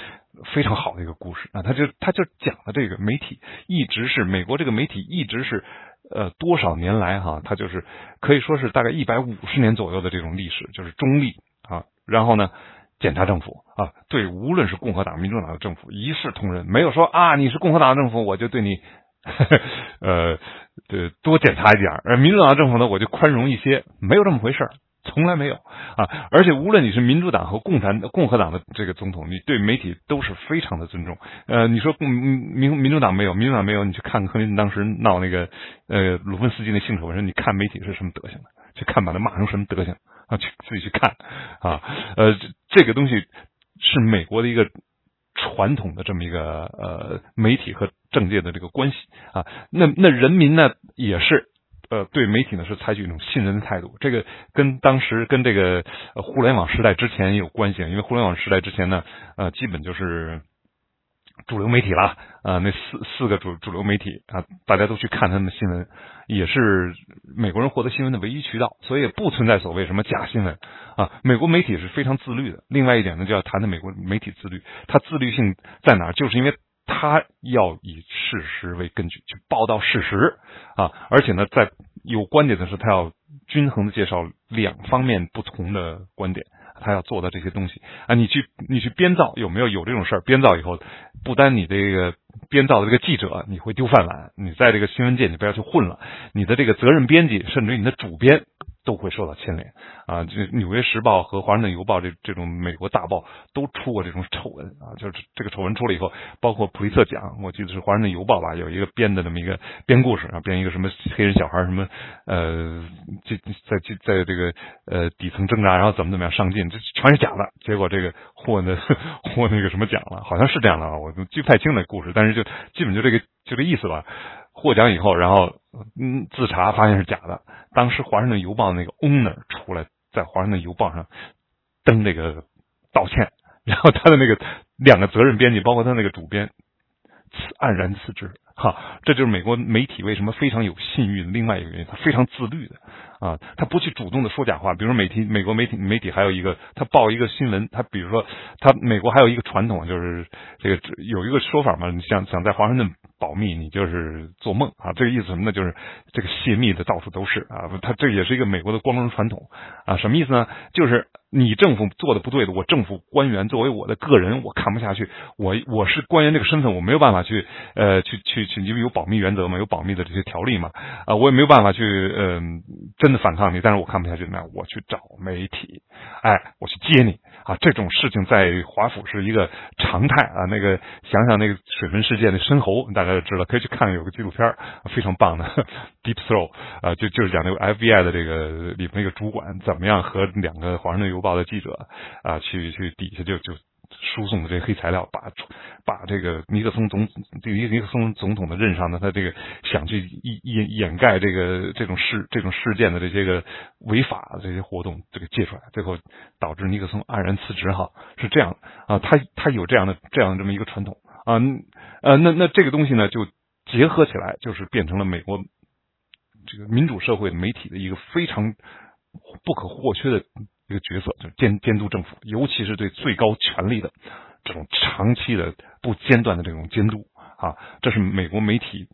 非常好的一个故事啊，他就他就讲的这个媒体一直是美国这个媒体一直是。呃，多少年来哈，它就是可以说是大概一百五十年左右的这种历史，就是中立啊。然后呢，检察政府啊，对无论是共和党、民主党的政府一视同仁，没有说啊，你是共和党的政府，我就对你 [LAUGHS] 呃呃多检查一点而民主党的政府呢，我就宽容一些，没有这么回事。从来没有啊！而且无论你是民主党和共产共和党的这个总统，你对媒体都是非常的尊重。呃，你说共民民主党没有，民主党没有，你去看克林顿当时闹那个呃鲁芬斯基那性丑闻，你看媒体是什么德行的？去看把他骂成什么德行啊？去自己去看啊！呃，这个东西是美国的一个传统的这么一个呃媒体和政界的这个关系啊。那那人民呢也是。呃，对媒体呢是采取一种信任的态度，这个跟当时跟这个互联网时代之前有关系，因为互联网时代之前呢，呃，基本就是主流媒体了，呃，那四四个主主流媒体啊，大家都去看他们的新闻，也是美国人获得新闻的唯一渠道，所以也不存在所谓什么假新闻啊。美国媒体是非常自律的。另外一点呢，就要谈谈美国媒体自律，它自律性在哪？就是因为。他要以事实为根据去报道事实啊，而且呢，在有观点的时候，他要均衡的介绍两方面不同的观点，他要做的这些东西啊。你去你去编造有没有有这种事儿？编造以后，不单你这个编造的这个记者你会丢饭碗，你在这个新闻界你不要去混了，你的这个责任编辑甚至于你的主编。都会受到牵连啊！这《纽约时报》和《华盛顿邮报》这这种美国大报都出过这种丑闻啊！就是这个丑闻出来以后，包括普利策奖，我记得是《华盛顿邮报》吧，有一个编的那么一个编故事啊，编一个什么黑人小孩什么呃，在在在这个呃底层挣扎，然后怎么怎么样上进，这全是假的。结果这个获那获那个什么奖了，好像是这样的啊，我记不太清那故事，但是就基本就这个就这意思吧。获奖以后，然后嗯自查发现是假的。当时《华盛顿邮报》那个 owner 出来在《华盛顿邮报》上登这个道歉，然后他的那个两个责任编辑，包括他那个主编，辞黯然辞职。哈，这就是美国媒体为什么非常有信誉的另外一个原因，他非常自律的啊，他不去主动的说假话。比如媒体，美国媒体媒体还有一个，他报一个新闻，他比如说他美国还有一个传统，就是这个有一个说法嘛，你想想在华盛顿。保密，你就是做梦啊！这个意思什么呢？就是这个泄密的到处都是啊！他这也是一个美国的光荣传统啊！什么意思呢？就是你政府做的不对的，我政府官员作为我的个人，我看不下去。我我是官员这个身份，我没有办法去呃去去去，因为有保密原则嘛，有保密的这些条例嘛啊，我也没有办法去嗯真的反抗你。但是我看不下去，那我去找媒体，哎，我去接你啊，这种事情在华府是一个常态啊。那个想想那个水门事件的深喉，大家就知道，可以去看有个纪录片非常棒的 Deep Throat 啊，就就是讲那个 FBI 的这个里面那个主管怎么样和两个华盛顿邮报的记者啊去去底下就就。输送的这黑材料，把把这个尼克松总这个尼克松总统的任上呢，他这个想去掩掩掩盖这个这种事这种事件的这些个违法的这些活动，这个借出来，最后导致尼克松黯然辞职哈，是这样啊，他他有这样的这样这么一个传统啊，呃，那那这个东西呢，就结合起来，就是变成了美国这个民主社会媒体的一个非常不可或缺的。一个角色就是监监督政府，尤其是对最高权力的这种长期的不间断的这种监督啊，这是美国媒体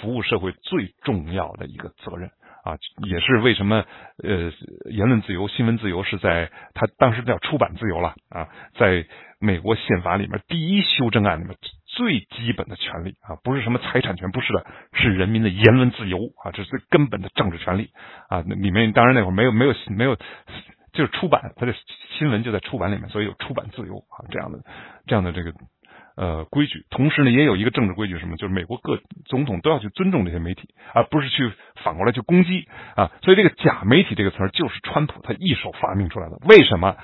服务社会最重要的一个责任啊，也是为什么呃言论自由、新闻自由是在他当时叫出版自由了啊，在美国宪法里面第一修正案里面最基本的权利啊，不是什么财产权，不是的，是人民的言论自由啊，这是最根本的政治权利啊。那里面当然那会儿没有没有没有。就是出版，它的新闻就在出版里面，所以有出版自由啊，这样的这样的这个呃规矩。同时呢，也有一个政治规矩，什么？就是美国各总统都要去尊重这些媒体，而不是去反过来去攻击啊。所以这个假媒体这个词儿就是川普他一手发明出来的。为什么？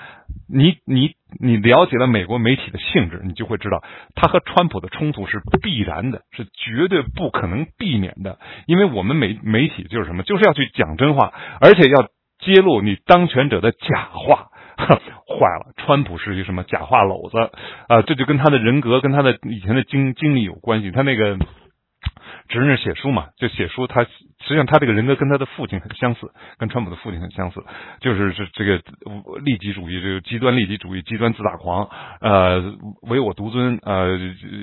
你你你了解了美国媒体的性质，你就会知道，他和川普的冲突是必然的，是绝对不可能避免的。因为我们媒媒体就是什么？就是要去讲真话，而且要。揭露你当权者的假话，[LAUGHS] 坏了！川普是一个什么假话篓子啊？这就跟他的人格、跟他的以前的经经历有关系。他那个侄女写书嘛，就写书，他实际上他这个人格跟他的父亲很相似，跟川普的父亲很相似，就是这这个利己主义，这个极端利己主义、极端自大狂，呃，唯我独尊，呃，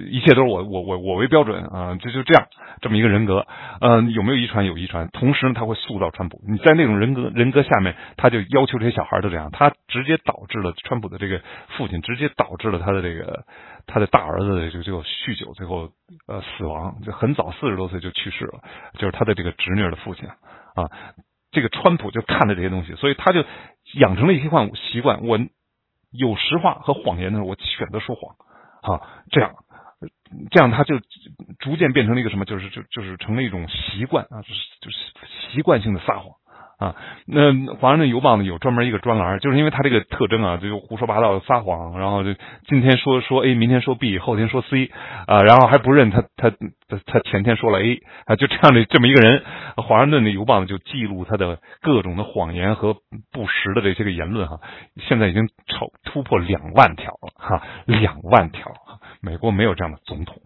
一切都是我我我我为标准啊，这就这样。这么一个人格，嗯，有没有遗传？有遗传。同时呢，他会塑造川普。你在那种人格人格下面，他就要求这些小孩都这样。他直接导致了川普的这个父亲，直接导致了他的这个他的大儿子就就酗酒，最后呃死亡，就很早四十多岁就去世了。就是他的这个侄女的父亲啊。这个川普就看了这些东西，所以他就养成了一些惯习惯。我有实话和谎言的时候，我选择说谎啊，这样。这样他就逐渐变成了一个什么？就是就就是成了一种习惯啊，就是就是习惯性的撒谎。啊，那华盛顿邮报呢有专门一个专栏，就是因为他这个特征啊，就胡说八道、撒谎，然后就今天说说 A，明天说 B，后天说 C，啊，然后还不认他他他他前天说了 A，啊，就这样的这么一个人，华盛顿的邮报呢就记录他的各种的谎言和不实的这些个言论哈，现在已经超突破两万条了哈，两万条，美国没有这样的总统，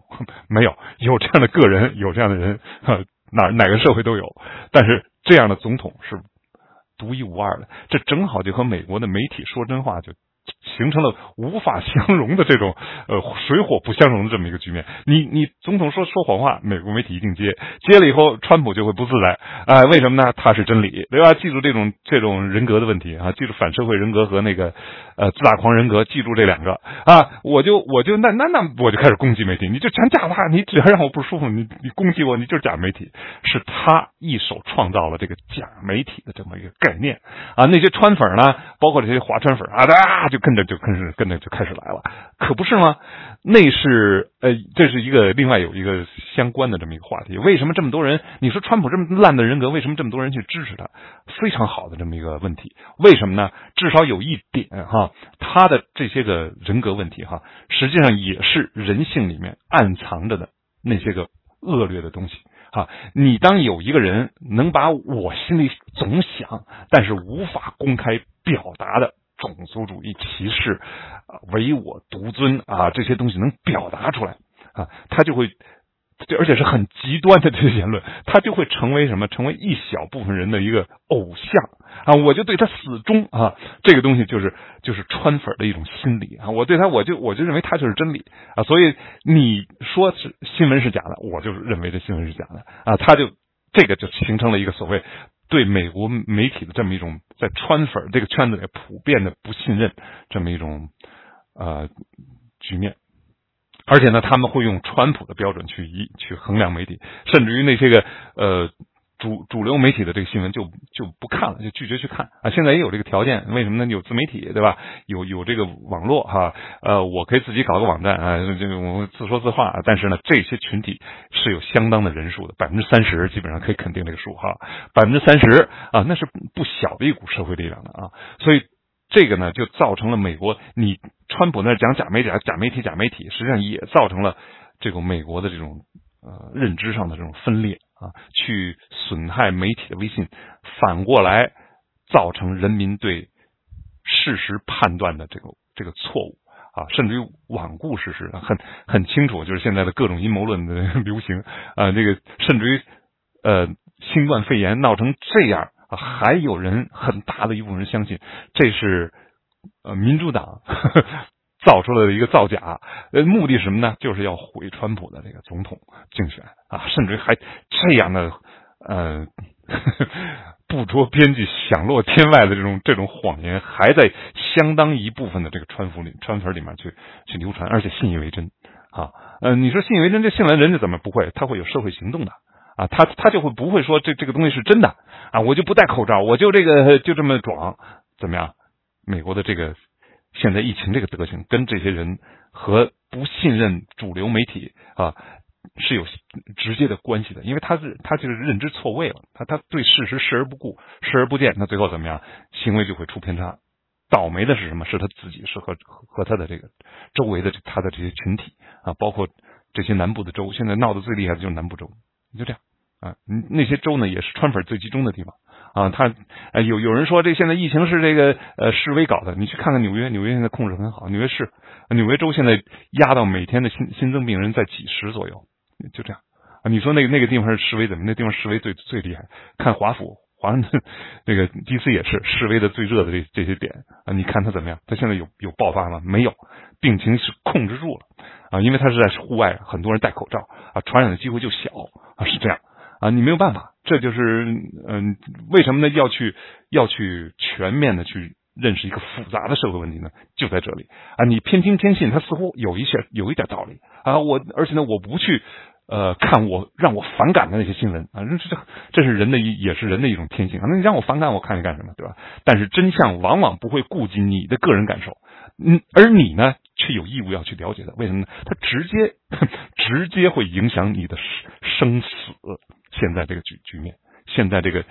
没有有这样的个人，有这样的人哈，哪哪个社会都有，但是。这样的总统是独一无二的，这正好就和美国的媒体说真话就。形成了无法相容的这种呃水火不相容的这么一个局面。你你总统说说谎话，美国媒体一定接，接了以后，川普就会不自在啊？为什么呢？他是真理，对吧？记住这种这种人格的问题啊，记住反社会人格和那个呃自大狂人格，记住这两个啊，我就我就那那那我就开始攻击媒体，你就全假话，你只要让我不舒服，你你攻击我，你就是假媒体。是他一手创造了这个假媒体的这么一个概念啊。那些川粉呢，包括这些华川粉啊，啊就就跟着。就开始跟着就开始来了，可不是吗？那是呃，这是一个另外有一个相关的这么一个话题。为什么这么多人？你说川普这么烂的人格，为什么这么多人去支持他？非常好的这么一个问题。为什么呢？至少有一点哈，他的这些个人格问题哈，实际上也是人性里面暗藏着的那些个恶劣的东西哈。你当有一个人能把我心里总想，但是无法公开表达的。种族主义、歧视、唯我独尊啊，这些东西能表达出来啊，他就会，而且是很极端的这些言论，他就会成为什么？成为一小部分人的一个偶像啊！我就对他死忠啊！这个东西就是就是川粉的一种心理啊！我对他，我就我就认为他就是真理啊！所以你说是新闻是假的，我就认为这新闻是假的啊！他就这个就形成了一个所谓。对美国媒体的这么一种在川粉这个圈子里普遍的不信任，这么一种呃局面，而且呢，他们会用川普的标准去一去衡量媒体，甚至于那些个呃主主流媒体的这个新闻就就不看了，就拒绝去看啊。现在也有这个条件，为什么呢？有自媒体，对吧？有有这个网络哈，呃，我可以自己搞个网站啊，这我自说自话。但是呢，这些群体是有相当的人数的，百分之三十基本上可以肯定这个数哈，百分之三十啊，那是不小的一股社会力量的啊。所以这个呢，就造成了美国，你川普那讲假媒体、假媒体、假媒体，实际上也造成了这个美国的这种呃认知上的这种分裂。啊，去损害媒体的威信，反过来造成人民对事实判断的这个这个错误啊，甚至于罔顾事实，很很清楚，就是现在的各种阴谋论的 [LAUGHS] 流行啊，这个甚至于呃新冠肺炎闹成这样啊，还有人很大的一部分人相信这是呃民主党呵呵。造出来的一个造假，呃，目的是什么呢？就是要毁川普的这个总统竞选啊，甚至还这样的呃 [LAUGHS] 不着边际、响落天外的这种这种谎言，还在相当一部分的这个川粉里川粉里面去去流传，而且信以为真啊。呃，你说信以为真，这信了人家怎么不会？他会有社会行动的啊，他他就会不会说这这个东西是真的啊？我就不戴口罩，我就这个就这么装，怎么样？美国的这个。现在疫情这个德行，跟这些人和不信任主流媒体啊是有直接的关系的，因为他是他就是认知错位了，他他对事实视而不顾、视而不见，那最后怎么样？行为就会出偏差。倒霉的是什么？是他自己，是和和他的这个周围的他的这些群体啊，包括这些南部的州，现在闹得最厉害的就是南部州，你就这样啊，那些州呢也是川粉最集中的地方。啊，他呃有有人说这现在疫情是这个呃示威搞的，你去看看纽约，纽约现在控制很好，纽约市、纽约州现在压到每天的新新增病人在几十左右，就这样啊。你说那个那个地方是示威怎么？那地方示威最最厉害，看华府、华盛顿那个 D.C. 也是示威的最热的这这些点啊。你看他怎么样？他现在有有爆发吗？没有，病情是控制住了啊，因为他是在户外，很多人戴口罩啊，传染的机会就小啊，是这样。啊，你没有办法，这就是嗯，为什么呢？要去要去全面的去认识一个复杂的社会问题呢？就在这里啊！你偏听偏信，它似乎有一些有一点道理啊。我而且呢，我不去呃看我让我反感的那些新闻啊，这这这是人的一也是人的一种天性啊。那你让我反感，我看你干什么，对吧？但是真相往往不会顾及你的个人感受，嗯，而你呢，却有义务要去了解的。为什么呢？它直接 [LAUGHS] 直接会影响你的生死。现在这个局局面，现在这个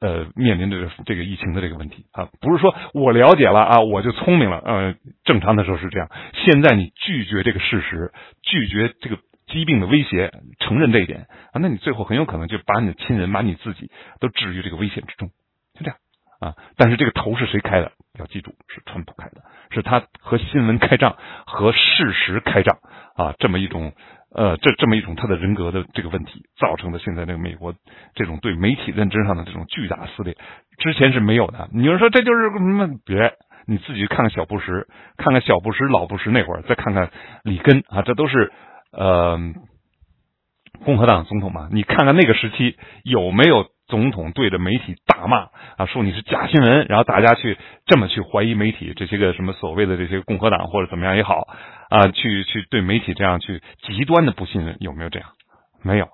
呃面临着这个疫情的这个问题啊，不是说我了解了啊，我就聪明了，呃，正常的时候是这样。现在你拒绝这个事实，拒绝这个疾病的威胁，承认这一点啊，那你最后很有可能就把你的亲人，把你自己都置于这个危险之中，就这样啊。但是这个头是谁开的？要记住，是川普开的，是他和新闻开仗，和事实开仗啊，这么一种。呃，这这么一种他的人格的这个问题造成的，现在这个美国这种对媒体认知上的这种巨大撕裂，之前是没有的。你要说这就是个什么？别，你自己看看小布什，看看小布什老布什那会儿，再看看里根啊，这都是呃共和党总统嘛。你看看那个时期有没有总统对着媒体大骂啊，说你是假新闻，然后大家去这么去怀疑媒体这些个什么所谓的这些共和党或者怎么样也好。啊，去去对媒体这样去极端的不信任，有没有这样？没有，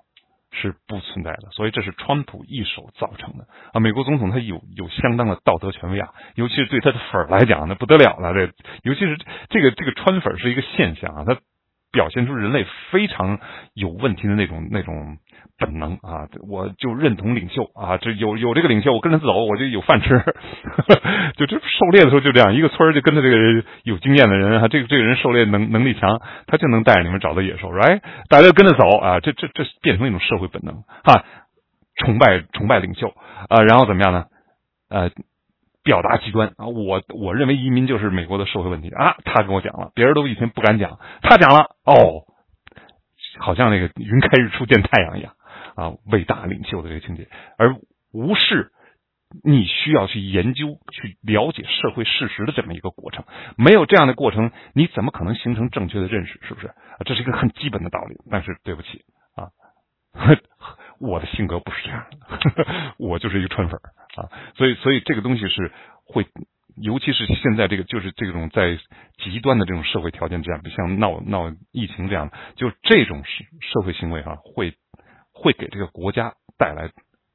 是不存在的。所以这是川普一手造成的啊！美国总统他有有相当的道德权威啊，尤其是对他的粉儿来讲，那不得了了。这尤其是这个这个川粉是一个现象啊，他表现出人类非常有问题的那种那种。本能啊，我就认同领袖啊，这有有这个领袖，我跟着走，我就有饭吃。[LAUGHS] 就这狩猎的时候就这样，一个村就跟着这个有经验的人啊，这个这个人狩猎能能力强，他就能带着你们找到野兽，哎，大家跟着走啊，这这这变成一种社会本能啊，崇拜崇拜领袖啊，然后怎么样呢？呃，表达极端啊，我我认为移民就是美国的社会问题啊，他跟我讲了，别人都以前不敢讲，他讲了，哦，好像那个云开日出见太阳一样。啊，伟大领袖的这个情节，而无视你需要去研究、去了解社会事实的这么一个过程。没有这样的过程，你怎么可能形成正确的认识？是不是？这是一个很基本的道理。但是对不起啊，呵 [LAUGHS] 我的性格不是这样的 [LAUGHS] 我就是一个川粉儿啊。所以所以这个东西是会尤其是现在这个就是这种在极端的这种社会条件之下像闹闹疫情这样就这种社社会行为啊会会给这个国家带来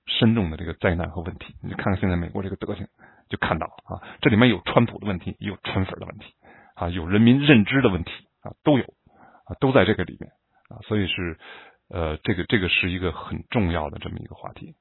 深重的这个灾难和问题。你看看现在美国这个德行就看到了啊这里面有川普的问题有川粉的问题啊有人民认知的问题啊都有啊都在这个里面啊。所以是呃这个这个是一个很重要的这么一个话题。